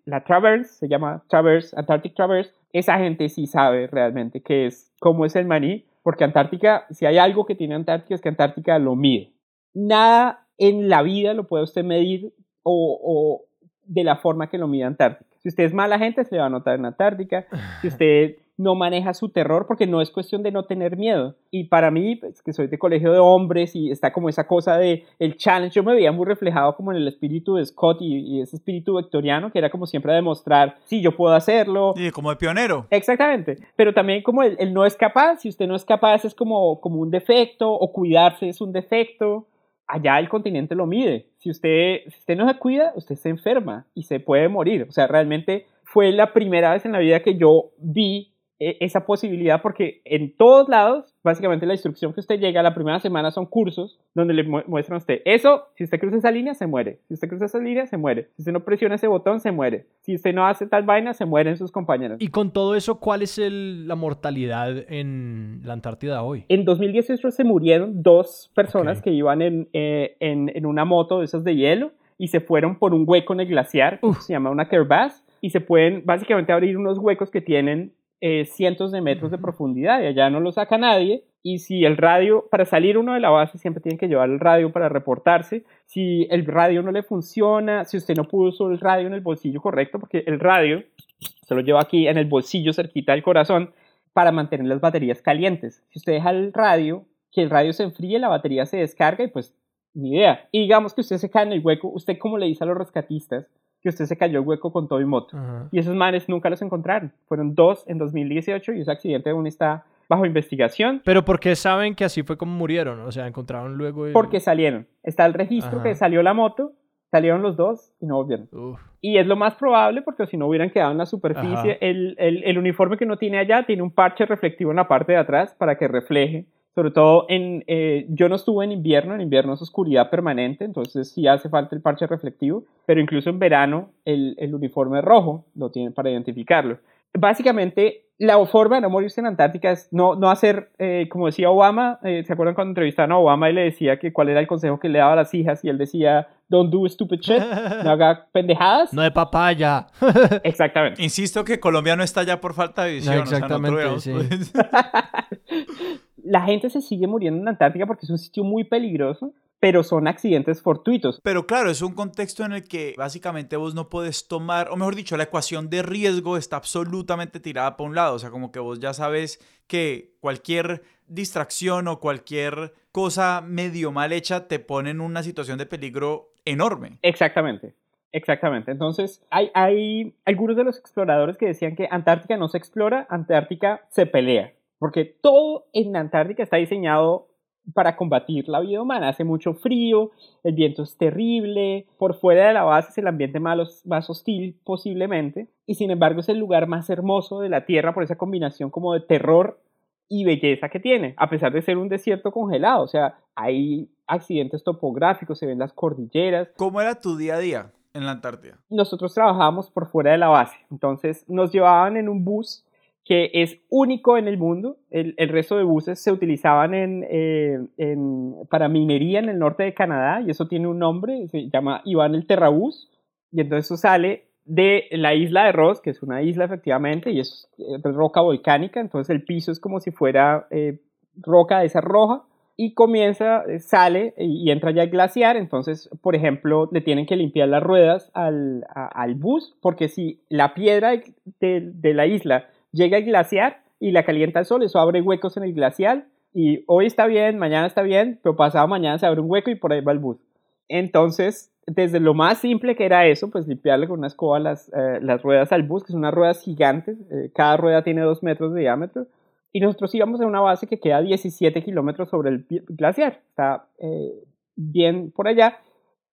la Traverse, se llama Traverse, Antarctic Traverse, esa gente sí sabe realmente qué es, cómo es el maní, porque Antártica, si hay algo que tiene Antártica es que Antártica lo mide. Nada en la vida lo puede usted medir o, o de la forma que lo mide Antártica. Si usted es mala gente, se le va a notar en Antártica. Si usted no maneja su terror porque no es cuestión de no tener miedo. Y para mí, pues, que soy de colegio de hombres y está como esa cosa de el challenge, yo me veía muy reflejado como en el espíritu de Scott y, ese espíritu victoriano que era como siempre demostrar, sí, yo puedo hacerlo. Y como de pionero. Exactamente. Pero también como el, no es capaz, si usted no es capaz es como, como un defecto o cuidarse es un defecto. Allá el continente lo mide. Si usted, usted no se cuida, usted se enferma y se puede morir. O sea, realmente fue la primera vez en la vida que yo vi esa posibilidad porque en todos lados, básicamente la instrucción que usted llega la primera semana son cursos donde le muestran a usted eso, si usted cruza esa línea se muere, si usted cruza esa línea se muere, si usted no presiona ese botón se muere, si usted no hace tal vaina se mueren sus compañeros. Y con todo eso, ¿cuál es la mortalidad en la Antártida hoy? En 2018 se murieron dos personas que iban en, eh, en, en, una moto de esas de hielo y se fueron por un hueco en el glaciar, se llama una crevasse, y se pueden básicamente abrir unos huecos que tienen eh, cientos de metros de profundidad y allá no lo saca nadie. Y si el radio, para salir uno de la base, siempre tiene que llevar el radio para reportarse. Si el radio no le funciona, si usted no puso el radio en el bolsillo correcto, porque el radio se lo lleva aquí en el bolsillo cerquita del corazón para mantener las baterías calientes. Si usted deja el radio, que el radio se enfríe, la batería se descarga y pues ni idea. Y digamos que usted se cae en el hueco, usted como le dice a los rescatistas, que usted se cayó el hueco con todo y moto. Y esos manes nunca los encontraron. Fueron dos en 2018 y ese accidente aún está bajo investigación. Pero ¿por qué saben que así fue como murieron? O sea, encontraron luego... Porque salieron. Está el registro que salió la moto, salieron los dos y no volvieron. Y es lo más probable porque si no hubieran quedado en la superficie, el, el, el uniforme que uno tiene allá tiene un parche reflectivo en la parte de atrás para que refleje sobre todo en, eh, yo no estuve en invierno, en invierno es oscuridad permanente, entonces sí hace falta el parche reflectivo, pero incluso en verano el, el uniforme rojo lo tienen para identificarlo. Básicamente, la forma de no morirse en Antártica es no, no hacer, eh, como decía Obama, eh, ¿se acuerdan cuando entrevistaron a Obama y le decía que cuál era el consejo que le daba a las hijas? Y él decía, don't do stupid shit, no haga pendejadas. No de papaya. Exactamente. Insisto que Colombia no está allá por falta de visión. exactamente, o sea, no la gente se sigue muriendo en Antártica porque es un sitio muy peligroso, pero son accidentes fortuitos. Pero claro, es un contexto en el que básicamente vos no puedes tomar, o mejor dicho, la ecuación de riesgo está absolutamente tirada para un lado. O sea, como que vos ya sabes que cualquier distracción o cualquier cosa medio mal hecha te pone en una situación de peligro enorme. Exactamente. Exactamente. Entonces, hay, hay algunos de los exploradores que decían que Antártica no se explora, Antártica se pelea, porque todo en Antártica está diseñado para combatir la vida humana. Hace mucho frío, el viento es terrible, por fuera de la base es el ambiente más, más hostil posiblemente, y sin embargo es el lugar más hermoso de la Tierra por esa combinación como de terror y belleza que tiene, a pesar de ser un desierto congelado. O sea, hay accidentes topográficos, se ven las cordilleras. ¿Cómo era tu día a día en la Antártida? Nosotros trabajábamos por fuera de la base, entonces nos llevaban en un bus que es único en el mundo. El, resto de buses se utilizaban eh, en, para minería en el norte de Canadá y eso tiene un nombre, se llama Iván el Terrabús. Y entonces eso sale de la isla de Ross, que es una isla efectivamente, y es, roca volcánica, entonces el piso es como si fuera eh, roca de esa roja, y comienza, eh, sale y, entra ya el glaciar, entonces, por ejemplo, le tienen que limpiar las ruedas al, al bus, porque si la piedra de la isla llega el glaciar y la calienta el sol, eso abre huecos en el glacial y hoy está bien, mañana está bien, pero pasado mañana se abre un hueco y por ahí va el bus. Entonces, desde lo más simple que era eso, pues limpiarle con una escoba las, eh, las ruedas al bus, que son unas ruedas gigantes, eh, cada rueda tiene dos metros de diámetro, y nosotros íbamos a una base que queda 17 kilómetros sobre el glaciar, está eh, bien por allá.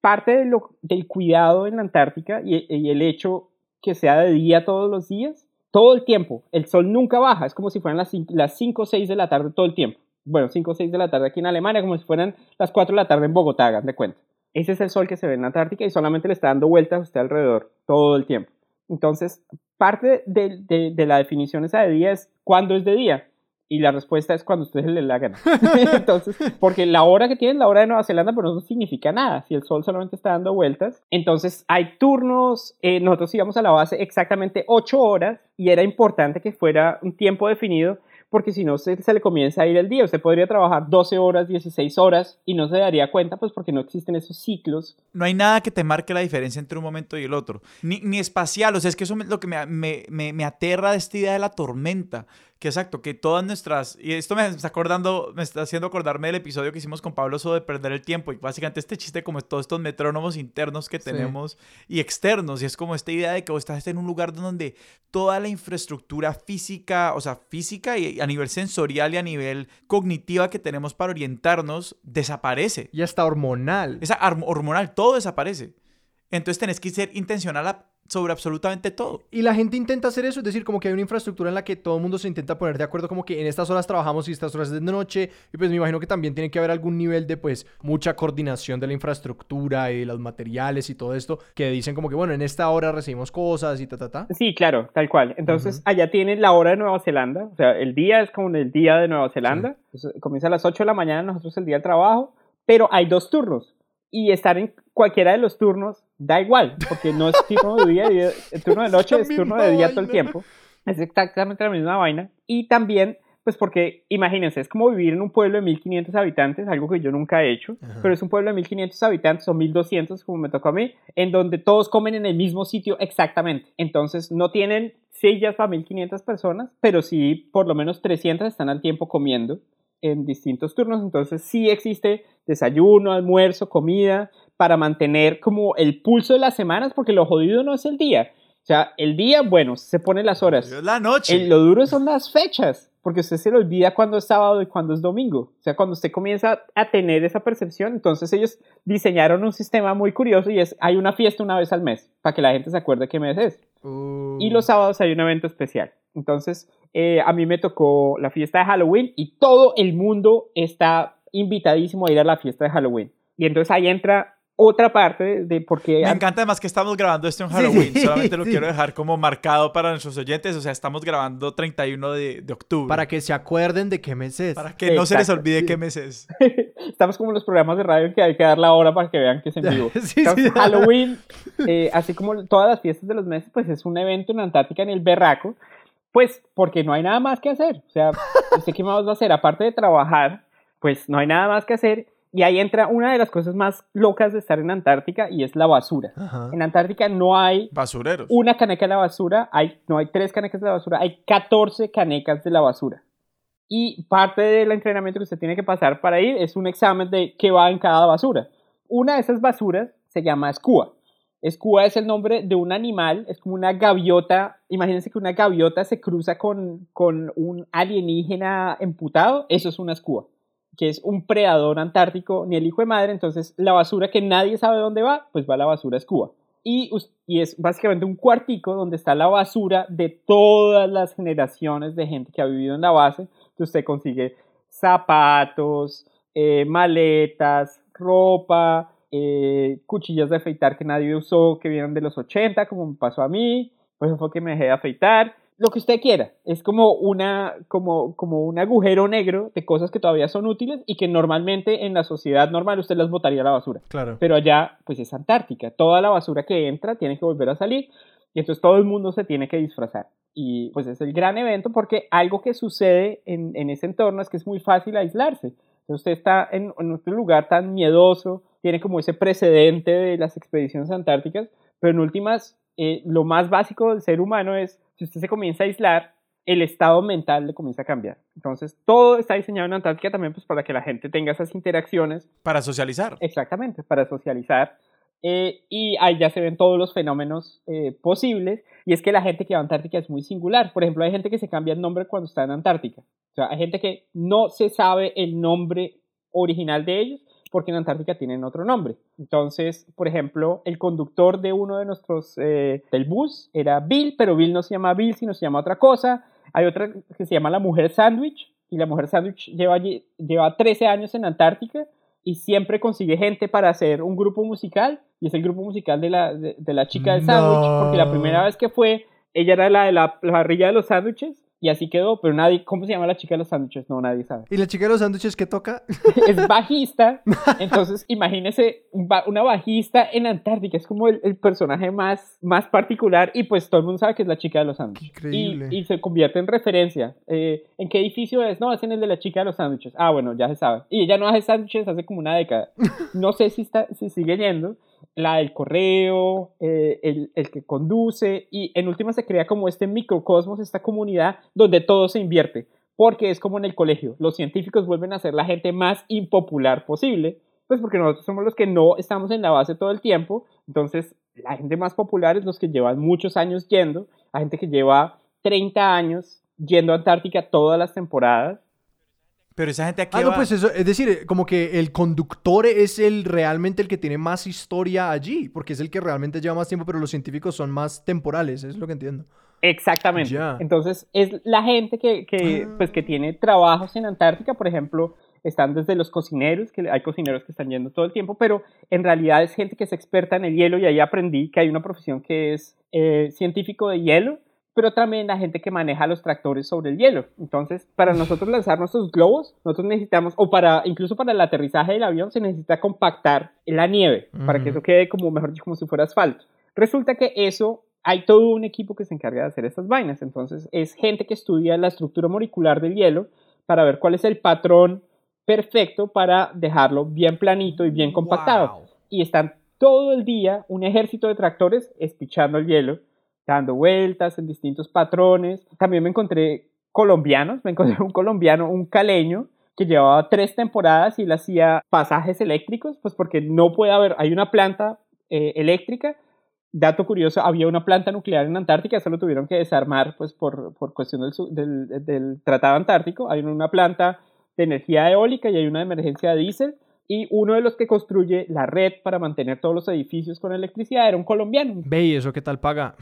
Parte de lo, del cuidado en la Antártica y, y el hecho que sea de día todos los días todo el tiempo. El sol nunca baja, es como si fueran las 5 o 6 de la tarde todo el tiempo. Bueno, 5 o 6 de la tarde aquí en Alemania, como si fueran las 4 de la tarde en Bogotá, hagan de cuenta. Ese es el sol que se ve en la Antártica y solamente le está dando vueltas a usted alrededor todo el tiempo. Entonces, parte de, de, de la definición esa de día es cuándo es de día. Y la respuesta es cuando ustedes le la gana. entonces, porque la hora que tienen, la hora de Nueva Zelanda, pero no significa nada. Si el sol solamente está dando vueltas. Entonces, hay turnos. Eh, nosotros íbamos a la base exactamente 8 horas y era importante que fuera un tiempo definido porque si no se, se, le comienza a ir el día. Usted podría trabajar 12 horas, 16 horas y no se daría cuenta, pues porque no existen esos ciclos. No hay nada que te marque la diferencia entre un momento y el otro, ni, ni espacial. O sea, es que eso es lo que me, me, me, me aterra de esta idea de la tormenta que exacto, que todas nuestras, y esto me está acordando, me está haciendo acordarme del episodio que hicimos con Pablo sobre perder el tiempo, y básicamente este chiste como todos estos metrónomos internos que tenemos y externos, y es como esta idea de que vos estás en un lugar donde toda la infraestructura física, o sea, física y a nivel sensorial y a nivel cognitiva que tenemos para orientarnos, desaparece. Y hasta hormonal. Esa hormonal, todo desaparece. Entonces tenés que ser intencional a sobre absolutamente todo. Y la gente intenta hacer eso, es decir, como que hay una infraestructura en la que todo el mundo se intenta poner de acuerdo, como que en estas horas trabajamos y estas horas de noche, y pues me imagino que también tiene que haber algún nivel de pues mucha coordinación de la infraestructura y los materiales y todo esto, que dicen como que bueno, en esta hora recibimos cosas y ta, ta, ta. Sí, claro, tal cual. Entonces, allá tienen la hora de Nueva Zelanda, o sea, el día es como el día de Nueva Zelanda, comienza a las 8 de la mañana, nosotros el día del trabajo, pero hay dos turnos y estar en cualquiera de los turnos da igual, porque no es turno de día, el turno de noche es turno de día todo el tiempo. Es exactamente la misma vaina. Y también, pues porque imagínense, es como vivir en un pueblo de 1500 habitantes, algo que yo nunca he hecho, pero es un pueblo de 1500 habitantes o 1200, como me tocó a mí, en donde todos comen en el mismo sitio exactamente. Entonces no tienen sillas para 1500 personas, pero sí por lo menos 300 están al tiempo comiendo en distintos turnos, entonces sí existe desayuno, almuerzo, comida, para mantener como el pulso de las semanas, porque lo jodido no es el día. O sea, el día, bueno, se pone las horas. La noche. lo duro son las fechas, porque usted se le olvida cuándo es sábado y cuándo es domingo. O sea, cuando usted comienza a tener esa percepción, entonces ellos diseñaron un sistema muy curioso y es, hay una fiesta una vez al mes, para que la gente se acuerde qué mes es. Y los sábados hay un evento especial. Entonces, eh, a mí me tocó la fiesta de Halloween y todo el mundo está invitadísimo a ir a la fiesta de Halloween. Y entonces ahí entra otra parte de por qué... Me encanta además que estamos grabando esto en Halloween. Solamente lo quiero dejar como marcado para nuestros oyentes. O sea, estamos grabando 31 de, de octubre. Para que se acuerden de qué mes es. Para que no se les olvide qué mes es. estamos como en los programas de radio que hay que dar la hora para que vean que es en vivo. Halloween, eh, así como todas las fiestas de los meses, pues es un evento en Antártica en el Berraco. Pues porque no hay nada más que hacer. O sea, ¿qué más va a hacer? Aparte de trabajar, pues no hay nada más que hacer y ahí entra una de las cosas más locas de estar en Antártica y es la basura. En Antártica no hay basureros. Una caneca de la basura, hay, no hay tres canecas de la basura, hay 14 canecas de la basura. Y parte del entrenamiento que usted tiene que pasar para ir es un examen de qué va en cada basura. Una de esas basuras se llama escúa. Escúa es el nombre de un animal, es como una gaviota. Imagínense que una gaviota se cruza con, con un alienígena emputado. Eso es una escúa, que es un predador antártico, ni el hijo de madre. Entonces, la basura que nadie sabe dónde va, pues va a la basura escúa. Y, y, es básicamente un cuartico donde está la basura de todas las generaciones de gente que ha vivido en la base usted consigue zapatos, eh, maletas, ropa, eh, cuchillas de afeitar que nadie usó, que vienen de los 80, como me pasó a mí, pues fue que me dejé de afeitar. Lo que usted quiera, es como, una, como, como un agujero negro de cosas que todavía son útiles y que normalmente en la sociedad normal usted las botaría a la basura. Claro. Pero allá, pues es Antártica. Toda la basura que entra tiene que volver a salir y entonces todo el mundo se tiene que disfrazar. Y pues es el gran evento porque algo que sucede en, en ese entorno es que es muy fácil aislarse. Usted está en, en un lugar tan miedoso, tiene como ese precedente de las expediciones antárticas, pero en últimas, eh, lo más básico del ser humano es, si usted se comienza a aislar, el estado mental le comienza a cambiar. Entonces, todo está diseñado en Antártica también pues, para que la gente tenga esas interacciones. Para socializar. Exactamente, para socializar. Eh, y ahí ya se ven todos los fenómenos eh, posibles. Y es que la gente que va a Antártica es muy singular. Por ejemplo, hay gente que se cambia el nombre cuando está en Antártica. O sea, hay gente que no se sabe el nombre original de ellos porque en Antártica tienen otro nombre. Entonces, por ejemplo, el conductor de uno de nuestros, eh, del bus era Bill, pero Bill no se llama Bill, sino se llama otra cosa. Hay otra que se llama la mujer sándwich, y la mujer sándwich lleva, lleva 13 años en Antártica y siempre consigue gente para hacer un grupo musical y es el grupo musical de la, de, la chica del sándwich, porque la primera vez que fue, ella era la de la, la parrilla de los sándwiches y así quedó, pero nadie, ¿cómo se llama la chica de los sándwiches? No, nadie sabe. ¿Y la chica de los sándwiches qué toca? es bajista, entonces imagínese una bajista en Antártica, es como el, personaje más, más particular y pues todo el mundo sabe que es la chica de los sándwiches. Increíble. Y, se convierte en referencia. Eh, ¿En qué edificio es? No, es en el de la chica de los sándwiches. Ah, bueno, ya se sabe. Y ella no hace sándwiches hace como una década. No sé si, está, si sigue yendo, la del correo, eh, el, el, que conduce, y en última se crea como este microcosmos, esta comunidad donde todo se invierte, porque es como en el colegio, los científicos vuelven a ser la gente más impopular posible, pues porque nosotros somos los que no estamos en la base todo el tiempo, entonces la gente más popular es los que llevan muchos años yendo, la gente que lleva 30 años yendo a Antártica todas las temporadas, pero esa gente aquí. Ah, no, pues eso, es decir, como que el conductor es el realmente el que tiene más historia allí, porque es el que realmente lleva más tiempo, pero los científicos son más temporales, es lo que entiendo. Exactamente. Entonces, es la gente que, que, ah. pues, que tiene trabajos en Antártica, por ejemplo, están desde los cocineros, que hay cocineros que están yendo todo el tiempo, pero en realidad es gente que es experta en el hielo y ahí aprendí que hay una profesión que es eh, científico de hielo pero también la gente que maneja los tractores sobre el hielo. Entonces, para nosotros lanzar nuestros globos, nosotros necesitamos, o para incluso para el aterrizaje del avión, se necesita compactar la nieve para que eso quede como, mejor dicho, como si fuera asfalto. Resulta que eso, hay todo un equipo que se encarga de hacer estas vainas. Entonces, es gente que estudia la estructura molecular del hielo para ver cuál es el patrón perfecto para dejarlo bien planito y bien compactado. Y están todo el día un ejército de tractores espichando el hielo dando vueltas en distintos patrones. También me encontré colombianos, me encontré un colombiano, un caleño, que llevaba tres temporadas y él hacía pasajes eléctricos, pues porque no puede haber, hay una planta eh, eléctrica. Dato curioso, había una planta nuclear en Antártica, eso lo tuvieron que desarmar pues por, por cuestión del, del, del Tratado Antártico. Hay una planta de energía eólica y hay una de emergencia de diésel y uno de los que construye la red para mantener todos los edificios con electricidad era un colombiano. Ve, ¿y eso qué tal paga?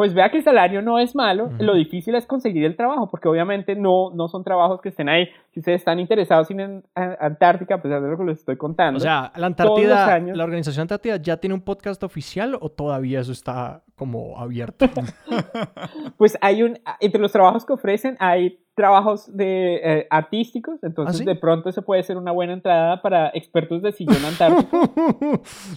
Pues vea que el salario no es malo, lo difícil es conseguir el trabajo, porque obviamente no, no son trabajos que estén ahí. Si ustedes están interesados en Antártica, pues es lo que les estoy contando. O sea, la Antártida, la Organización Antártida ya tiene un podcast oficial o todavía eso está como abierto? pues hay un, entre los trabajos que ofrecen hay trabajos de eh, artísticos, entonces ¿Ah, de pronto eso puede ser una buena entrada para expertos de sillón antártico.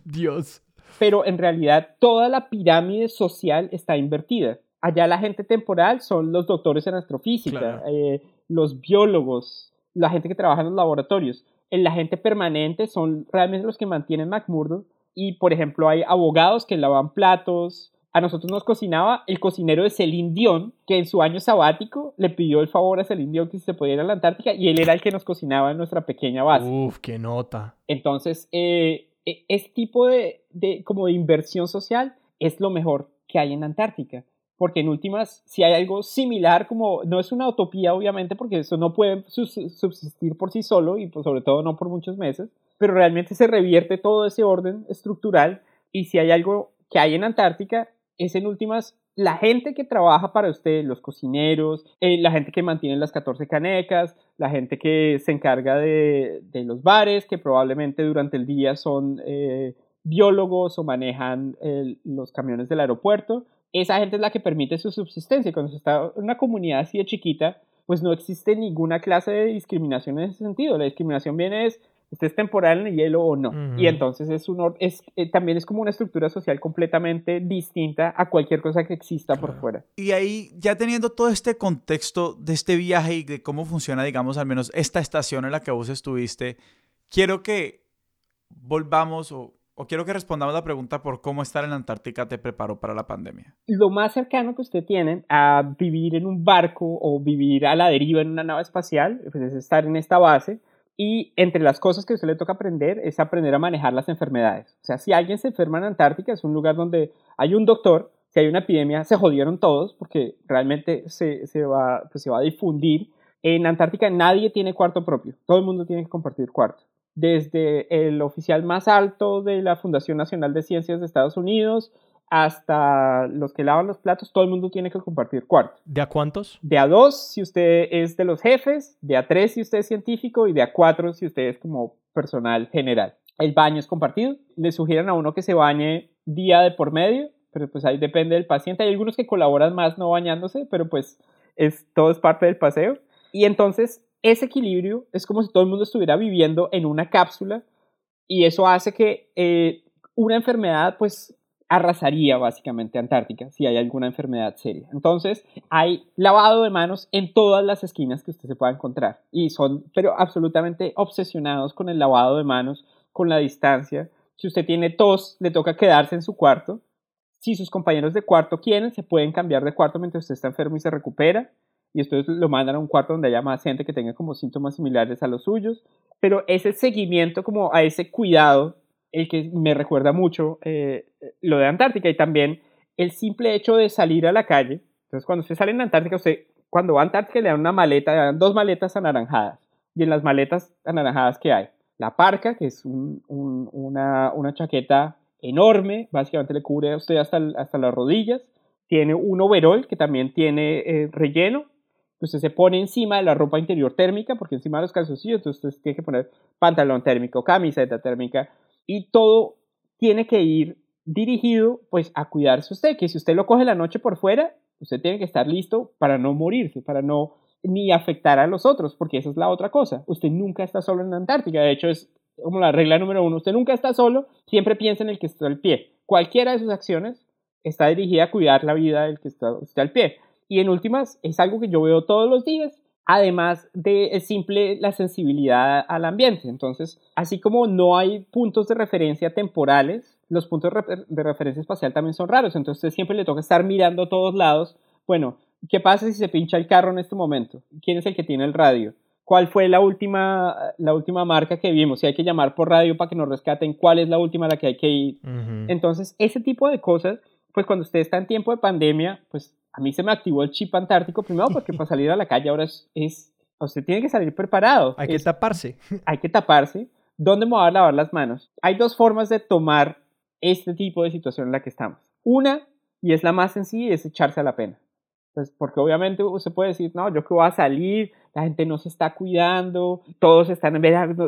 Dios pero en realidad toda la pirámide social está invertida. Allá la gente temporal son los doctores en astrofísica, eh, los biólogos, la gente que trabaja en los laboratorios. la gente permanente son realmente los que mantienen McMurdo y, por ejemplo, hay abogados que lavan platos, a nosotros nos cocinaba el cocinero de Celine Dion, que en su año sabático le pidió el favor a Celine Dion que se pudiera ir a la Antártica y él era el que nos cocinaba en nuestra pequeña base. Uf, qué nota. Entonces, eh, e, ese tipo de, de, como de inversión social es lo mejor que hay en Antártica. Porque en últimas, si hay algo similar, como no es una utopía, obviamente, porque eso no puede subsistir por sí solo y pues, sobre todo no por muchos meses, pero realmente se revierte todo ese orden estructural y si hay algo que hay en Antártica, es en últimas la gente que trabaja para usted, los cocineros, eh, la gente que mantiene las 14 canecas, la gente que se encarga de, de los bares, que probablemente durante el día son eh, biólogos o manejan los camiones del aeropuerto, esa gente es la que permite su subsistencia. Cuando se está en una comunidad así de chiquita, pues no existe ninguna clase de discriminación en ese sentido. La discriminación viene es usted es temporal en el hielo o no. Y entonces es un, es, eh, también es como una estructura social completamente distinta a cualquier cosa que exista por fuera. Y ahí, ya teniendo todo este contexto de este viaje y de cómo funciona, digamos, al menos esta estación en la que vos estuviste, quiero que volvamos o, o quiero que respondamos la pregunta por cómo estar en la Antártica te preparó para la pandemia. Lo más cercano que usted tiene a vivir en un barco o vivir a la deriva en una nave espacial, pues es estar en esta base y entre las cosas que a usted le toca aprender es aprender a manejar las enfermedades. O sea, si alguien se enferma en Antártica, es un lugar donde hay un doctor, si hay una epidemia, se jodieron todos porque realmente se, se, va, pues se va a difundir. En Antártica nadie tiene cuarto propio, todo el mundo tiene que compartir cuarto. Desde el oficial más alto de la Fundación Nacional de Ciencias de Estados Unidos hasta los que lavan los platos, todo el mundo tiene que compartir cuarto. ¿De a cuántos? De a dos si usted es de los jefes, de a tres si usted es científico y de a cuatro si usted es como personal general. El baño es compartido. Le sugieren a uno que se bañe día de por medio, pero pues ahí depende del paciente. Hay algunos que colaboran más no bañándose, pero pues es, todo es parte del paseo. Y entonces ese equilibrio es como si todo el mundo estuviera viviendo en una cápsula y eso hace que eh, una enfermedad pues arrasaría básicamente Antártica si hay alguna enfermedad seria. Entonces, hay lavado de manos en todas las esquinas que usted se pueda encontrar y son, pero absolutamente obsesionados con el lavado de manos, con la distancia. Si usted tiene tos, le toca quedarse en su cuarto. Si sus compañeros de cuarto quieren, se pueden cambiar de cuarto mientras usted está enfermo y se recupera. Y ustedes lo mandan a un cuarto donde haya más gente que tenga como síntomas similares a los suyos. Pero ese seguimiento, como a ese cuidado el que me recuerda mucho eh, lo de Antártica y también el simple hecho de salir a la calle. Entonces, cuando usted sale en Antártica, usted, cuando va a Antártica, le dan una maleta, le dan dos maletas anaranjadas. Y en las maletas anaranjadas, ¿qué hay? La parca, que es una, una, chaqueta enorme, básicamente le cubre a usted hasta, hasta las rodillas. Tiene un overol que también tiene eh, relleno. Usted se pone encima de la ropa interior térmica, porque encima de los calzoncillos, entonces usted tiene que poner pantalón térmico, camiseta térmica, y todo tiene que ir dirigido pues a cuidarse usted, que si usted lo coge la noche por fuera, usted tiene que estar listo para no morirse, para no ni afectar a los otros, porque esa es la otra cosa. Usted nunca está solo en la Antártica, de hecho es como la regla número uno, usted nunca está solo, siempre piensa en el que está al pie. Cualquiera de sus acciones está dirigida a cuidar la vida del que está, está al pie. Y en últimas, es algo que yo veo todos los días además de simple la sensibilidad al ambiente. Entonces, así como no hay puntos de referencia temporales, los puntos de referencia espacial también son raros. Entonces, siempre le toca estar mirando a todos lados. Bueno, ¿qué pasa si se pincha el carro en este momento? ¿Quién es el que tiene el radio? ¿Cuál fue la última, la última marca que vimos? Si hay que llamar por radio para que nos rescaten, ¿cuál es la última a la que hay que ir? Entonces, ese tipo de cosas, pues cuando usted está en tiempo de pandemia, pues a mí se me activó el chip antártico primero porque para salir a la calle ahora es, es usted tiene que salir preparado. Hay que taparse. Hay que taparse. ¿Dónde me voy a lavar las manos? Hay dos formas de tomar este tipo de situación en la que estamos. Una, y es la más sencilla, es echarse a la pena. Pues porque obviamente usted puede decir, no, yo que voy a salir, la gente no se está cuidando, todos están,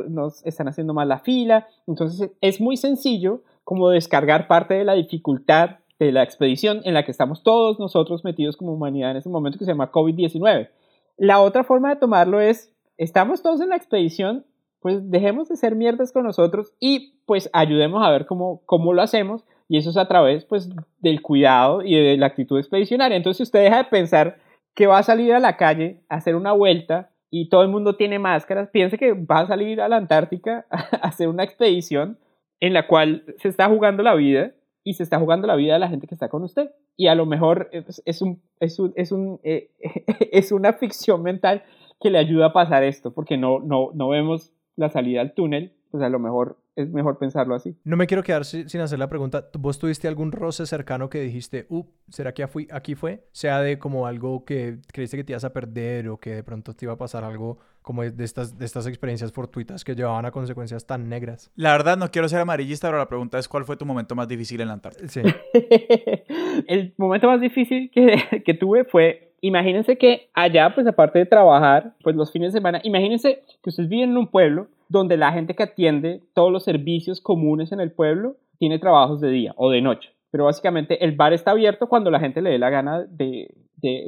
nos están haciendo mal la fila. Entonces es muy sencillo como descargar parte de la dificultad de la expedición en la que estamos todos nosotros metidos como humanidad en ese momento que se llama COVID-19. La otra forma de tomarlo es, estamos todos en la expedición, pues dejemos de ser mierdas con nosotros y pues ayudemos a ver cómo, cómo lo hacemos y eso es a través pues del cuidado y de la actitud expedicionaria. Entonces si usted deja de pensar que va a salir a la calle a hacer una vuelta y todo el mundo tiene máscaras, piense que va a salir a la Antártica a hacer una expedición en la cual se está jugando la vida y se está jugando la vida de la gente que está con usted. Y a lo mejor es, un, es, un, es, un, eh, es una ficción mental que le ayuda a pasar esto, porque no, no, no vemos la salida al túnel, pues a lo mejor es mejor pensarlo así. No me quiero quedar sin hacer la pregunta. ¿Vos tuviste algún roce cercano que dijiste, uh, ¿será que aquí fue? Sea de como algo que creíste que te ibas a perder o que de pronto te iba a pasar algo como de estas, de estas experiencias fortuitas que llevaban a consecuencias tan negras. La verdad, no quiero ser amarillista, pero la pregunta es, ¿cuál fue tu momento más difícil en la Antártida? Sí. El momento más difícil que, que tuve fue imagínense que allá, pues aparte de trabajar, pues los fines de semana, imagínense que ustedes viven en un pueblo donde la gente que atiende todos los servicios comunes en el pueblo tiene trabajos de día o de noche. Pero básicamente el bar está abierto cuando la gente le dé la gana de,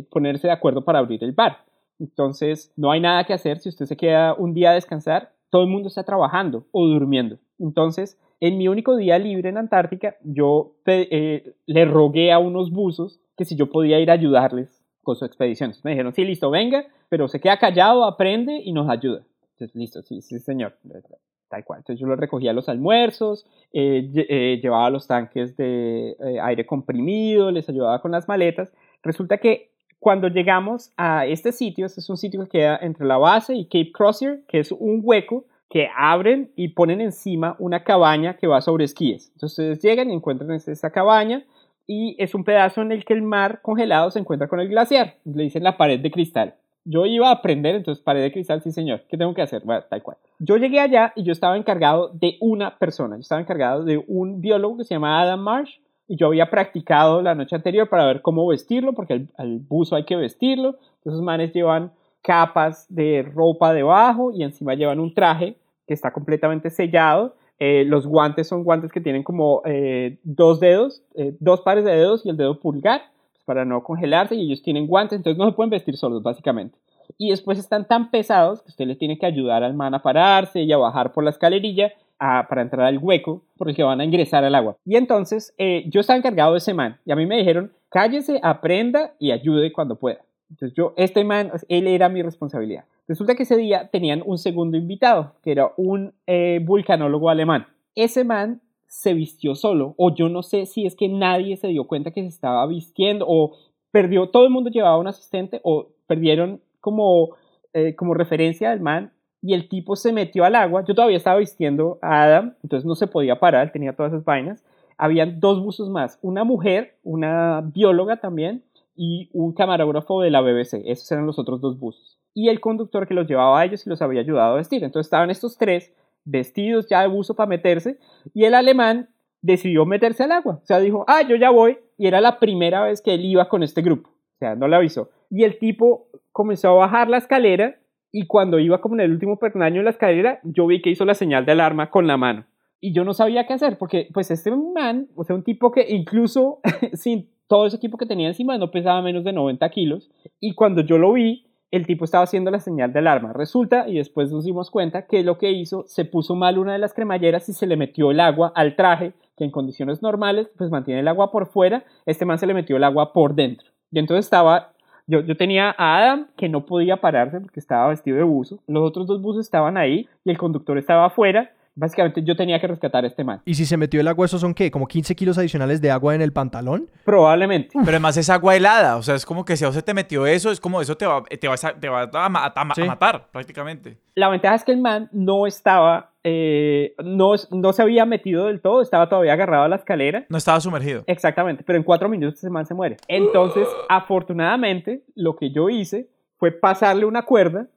ponerse de acuerdo para abrir el bar. Entonces, no hay nada que hacer. Si usted se queda un día a descansar, todo el mundo está trabajando o durmiendo. Entonces, en mi único día libre en Antártica, yo eh, le rogué a unos buzos que si yo podía ir a ayudarles con su expedición. me dijeron, sí, listo, venga, pero se queda callado, aprende y nos ayuda. Entonces, listo, sí, sí, señor. Tal cual. Entonces yo lo recogía los almuerzos, eh, eh, llevaba los tanques de eh, aire comprimido, les ayudaba con las maletas. Resulta que cuando llegamos a este sitio, este es un sitio que queda entre la base y Cape Crozier, que es un hueco que abren y ponen encima una cabaña que va sobre esquíes. Entonces llegan y encuentran esa cabaña y es un pedazo en el que el mar congelado se encuentra con el glaciar. Le dicen la pared de cristal yo iba a aprender, entonces pared de cristal, sí señor, ¿qué tengo que hacer? Bueno, tal cual. Yo llegué allá y yo estaba encargado de una persona, yo estaba encargado de un biólogo que se llama Adam Marsh y yo había practicado la noche anterior para ver cómo vestirlo, porque al, buzo hay que vestirlo, esos manes llevan capas de ropa debajo y encima llevan un traje que está completamente sellado. Eh, los guantes son guantes que tienen como eh, dos dedos, eh, dos pares de dedos y el dedo pulgar para no congelarse y ellos tienen guantes, entonces no se pueden vestir solos básicamente. Y después están tan pesados que usted le tiene que ayudar al man a pararse y a bajar por la escalerilla para entrar al hueco por el que van a ingresar al agua. Y entonces yo estaba encargado de ese man y a mí me dijeron, cállese, aprenda y ayude cuando pueda. Entonces yo, este man, él era mi responsabilidad. Resulta que ese día tenían un segundo invitado, que era un eh, vulcanólogo alemán. Ese man se vistió solo, o yo no sé si es que nadie se dio cuenta que se estaba vistiendo, o perdió, todo el mundo llevaba un asistente, o perdieron como, eh, como referencia al man, y el tipo se metió al agua, yo todavía estaba vistiendo a Adam, entonces no se podía parar, tenía todas esas vainas, habían dos buzos más, una mujer, una bióloga también, y un camarógrafo de la BBC, esos eran los otros dos buzos, y el conductor que los llevaba a ellos y los había ayudado a vestir, entonces estaban estos tres, vestidos ya de buzo para meterse, y el alemán decidió meterse al agua. O sea, dijo, ah, yo ya voy, y era la primera vez que él iba con este grupo. O sea, no le avisó. Y el tipo comenzó a bajar la escalera, y cuando iba como en el último pernaño de la escalera, yo vi que hizo la señal de alarma con la mano. Y yo no sabía qué hacer, porque pues este man, o sea, un tipo que incluso sin todo ese equipo que tenía encima no pesaba menos de 90 kilos, y cuando yo lo vi, el tipo estaba haciendo la señal de alarma. Resulta, y después nos dimos cuenta, que lo que hizo, se puso mal una de las cremalleras y se le metió el agua al traje, que en condiciones normales, pues mantiene el agua por fuera, este man se le metió el agua por dentro. Y entonces estaba, yo, yo tenía a Adam, que no podía pararse porque estaba vestido de buzo, los otros dos buzos estaban ahí y el conductor estaba afuera, Básicamente yo tenía que rescatar a este man. ¿Y si se metió el agua, esos son qué? ¿Como 15 kilos adicionales de agua en el pantalón? Probablemente. Pero además es agua helada. O sea, es como que si a usted te metió eso, es como eso te va, te va, a, matar prácticamente. La ventaja es que el man no estaba, eh, no, no se había metido del todo, estaba todavía agarrado a la escalera. No estaba sumergido. Exactamente, pero en cuatro minutos ese man se muere. Entonces, afortunadamente, lo que yo hice fue pasarle una cuerda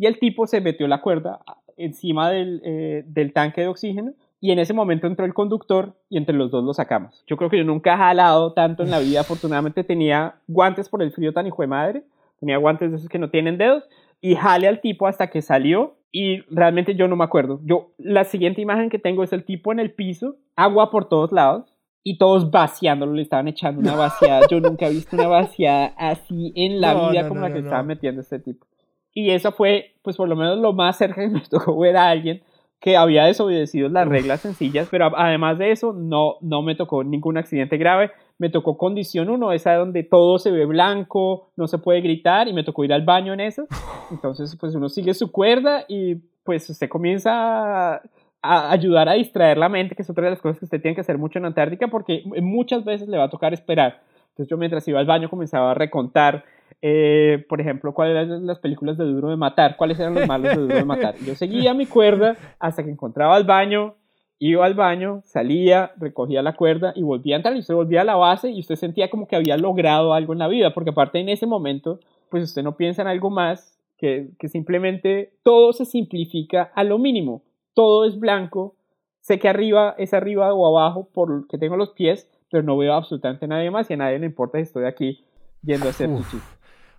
y el tipo se metió la cuerda encima del, eh, del tanque de oxígeno y en ese momento entró el conductor y entre los dos lo sacamos. Yo creo que yo nunca he jalado tanto en la vida, afortunadamente tenía guantes por el frío tan hijo de madre, tenía guantes de esos que no tienen dedos y jale al tipo hasta que salió y realmente yo no me acuerdo. Yo la siguiente imagen que tengo es el tipo en el piso, agua por todos lados y todos vaciándolo, le estaban echando una vaciada. Yo nunca he visto una vaciada así en la vida como la que estaba metiendo este tipo. Y eso fue, pues por lo menos lo más cerca que me tocó ver a alguien que había desobedecido las reglas sencillas, pero además de eso no, no me tocó ningún accidente grave, me tocó condición 1, esa donde todo se ve blanco, no se puede gritar y me tocó ir al baño en eso, entonces pues uno sigue su cuerda y pues usted comienza a ayudar a distraer la mente, que es otra de las cosas que usted tiene que hacer mucho en Antártica, porque muchas veces le va a tocar esperar. Entonces yo mientras iba al baño comenzaba a recontar, eh, por ejemplo, cuáles eran las películas de Duro de Matar, cuáles eran los malos de Duro de Matar. Yo seguía mi cuerda hasta que encontraba el baño, iba al baño, salía, recogía la cuerda y volvía a entrar y usted volvía a la base y usted sentía como que había logrado algo en la vida, porque aparte en ese momento, pues usted no piensa en algo más que, que simplemente todo se simplifica a lo mínimo todo es blanco, sé que arriba es arriba o abajo por que tengo los pies, pero no veo absolutamente a nadie más y a nadie le importa si estoy aquí yendo a hacer pichi.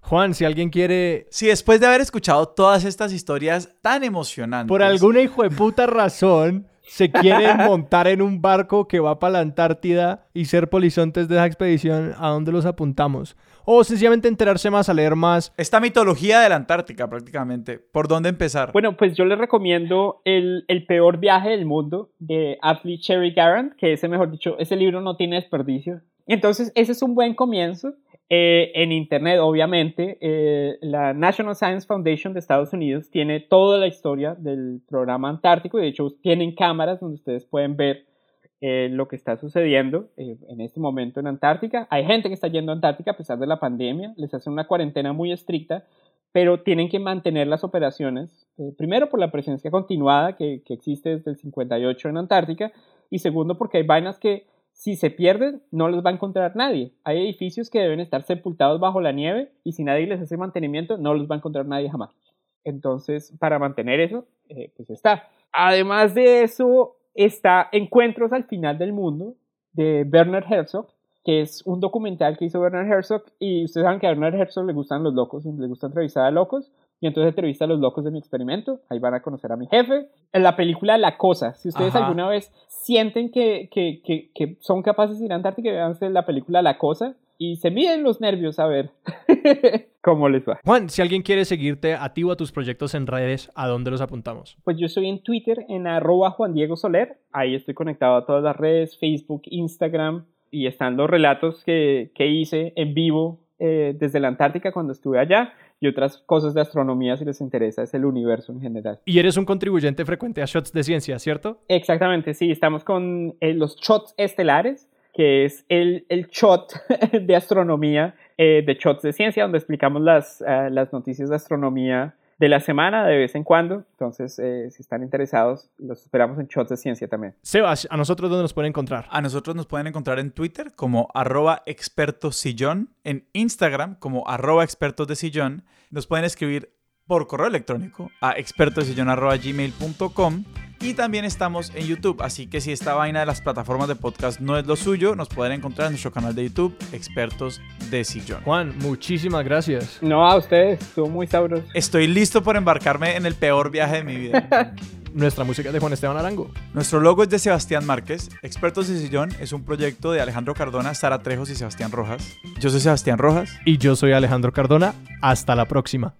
Juan, si alguien quiere... Si después de haber escuchado todas estas historias tan emocionantes... Por alguna hijo de puta razón, se quieren montar en un barco que va para la Antártida y ser polizontes de esa expedición, ¿a dónde los apuntamos? O sencillamente enterarse más, a leer más. Esta mitología de la Antártica prácticamente. ¿Por dónde empezar? Bueno, pues yo les recomiendo el, el peor viaje del mundo de Ashley Cherry Garant, que ese, mejor dicho, ese libro no tiene desperdicio. Entonces, ese es un buen comienzo. Eh, en Internet, obviamente, eh, la National Science Foundation de Estados Unidos tiene toda la historia del programa antártico y de hecho tienen cámaras donde ustedes pueden ver eh, lo que está sucediendo en este momento en Antártica. Hay gente que está yendo a Antártica a pesar de la pandemia, les hacen una cuarentena muy estricta, pero tienen que mantener las operaciones, primero por la presencia continuada que, que existe desde el 58 en Antártica y segundo porque hay vainas que si se pierden, no los va a encontrar nadie. Hay edificios que deben estar sepultados bajo la nieve y si nadie les hace mantenimiento, no los va a encontrar nadie jamás. Entonces, para mantener eso, eh, pues está. Además de eso, está Encuentros al final del mundo de Bernard Herzog, que es un documental que hizo Bernard Herzog y ustedes saben que a Bernard Herzog le gustan los locos, le gusta entrevistar a locos y entonces entrevista a los locos de mi experimento. Ahí van a conocer a mi jefe. En la película La Cosa, si ustedes alguna vez sienten que, que, que, son capaces de ir a Antártica, veanse la película La Cosa y se miden los nervios a ver cómo les va. Juan, si alguien quiere seguirte a ti o a tus proyectos en redes, ¿a dónde los apuntamos? Pues yo estoy en Twitter en arroba Juan Diego Soler. Ahí estoy conectado a todas las redes, Facebook, Instagram. Y están los relatos que, que hice en vivo eh, desde la Antártica cuando estuve allá y otras cosas de astronomía si les interesa, es el universo en general. Y eres un contribuyente frecuente a Shots de Ciencia, ¿cierto? Exactamente, sí, estamos con eh, los Shots estelares, que es el, el shot de astronomía eh, de Shots de Ciencia, donde explicamos las, eh, las noticias de astronomía de la semana de vez en cuando. Entonces, eh, si están interesados, los esperamos en Shots de Ciencia también. Sebas, ¿a nosotros dónde nos pueden encontrar? A nosotros nos pueden encontrar en Twitter como arroba expertosillón, en Instagram como arroba expertos de sillón. Nos pueden escribir por correo electrónico a expertosillón.gmail.com y también estamos en YouTube, así que si esta vaina de las plataformas de podcast no es lo suyo, nos pueden encontrar en nuestro canal de YouTube, Expertos de Sillón. Juan, muchísimas gracias. No, a ustedes, estuvo muy sabroso. Estoy listo por embarcarme en el peor viaje de mi vida. Nuestra música es de Juan Esteban Arango. Nuestro logo es de Sebastián Márquez. Expertos de Sillón es un proyecto de Alejandro Cardona, Sara Trejos y Sebastián Rojas. Yo soy Sebastián Rojas. Y yo soy Alejandro Cardona. Hasta la próxima.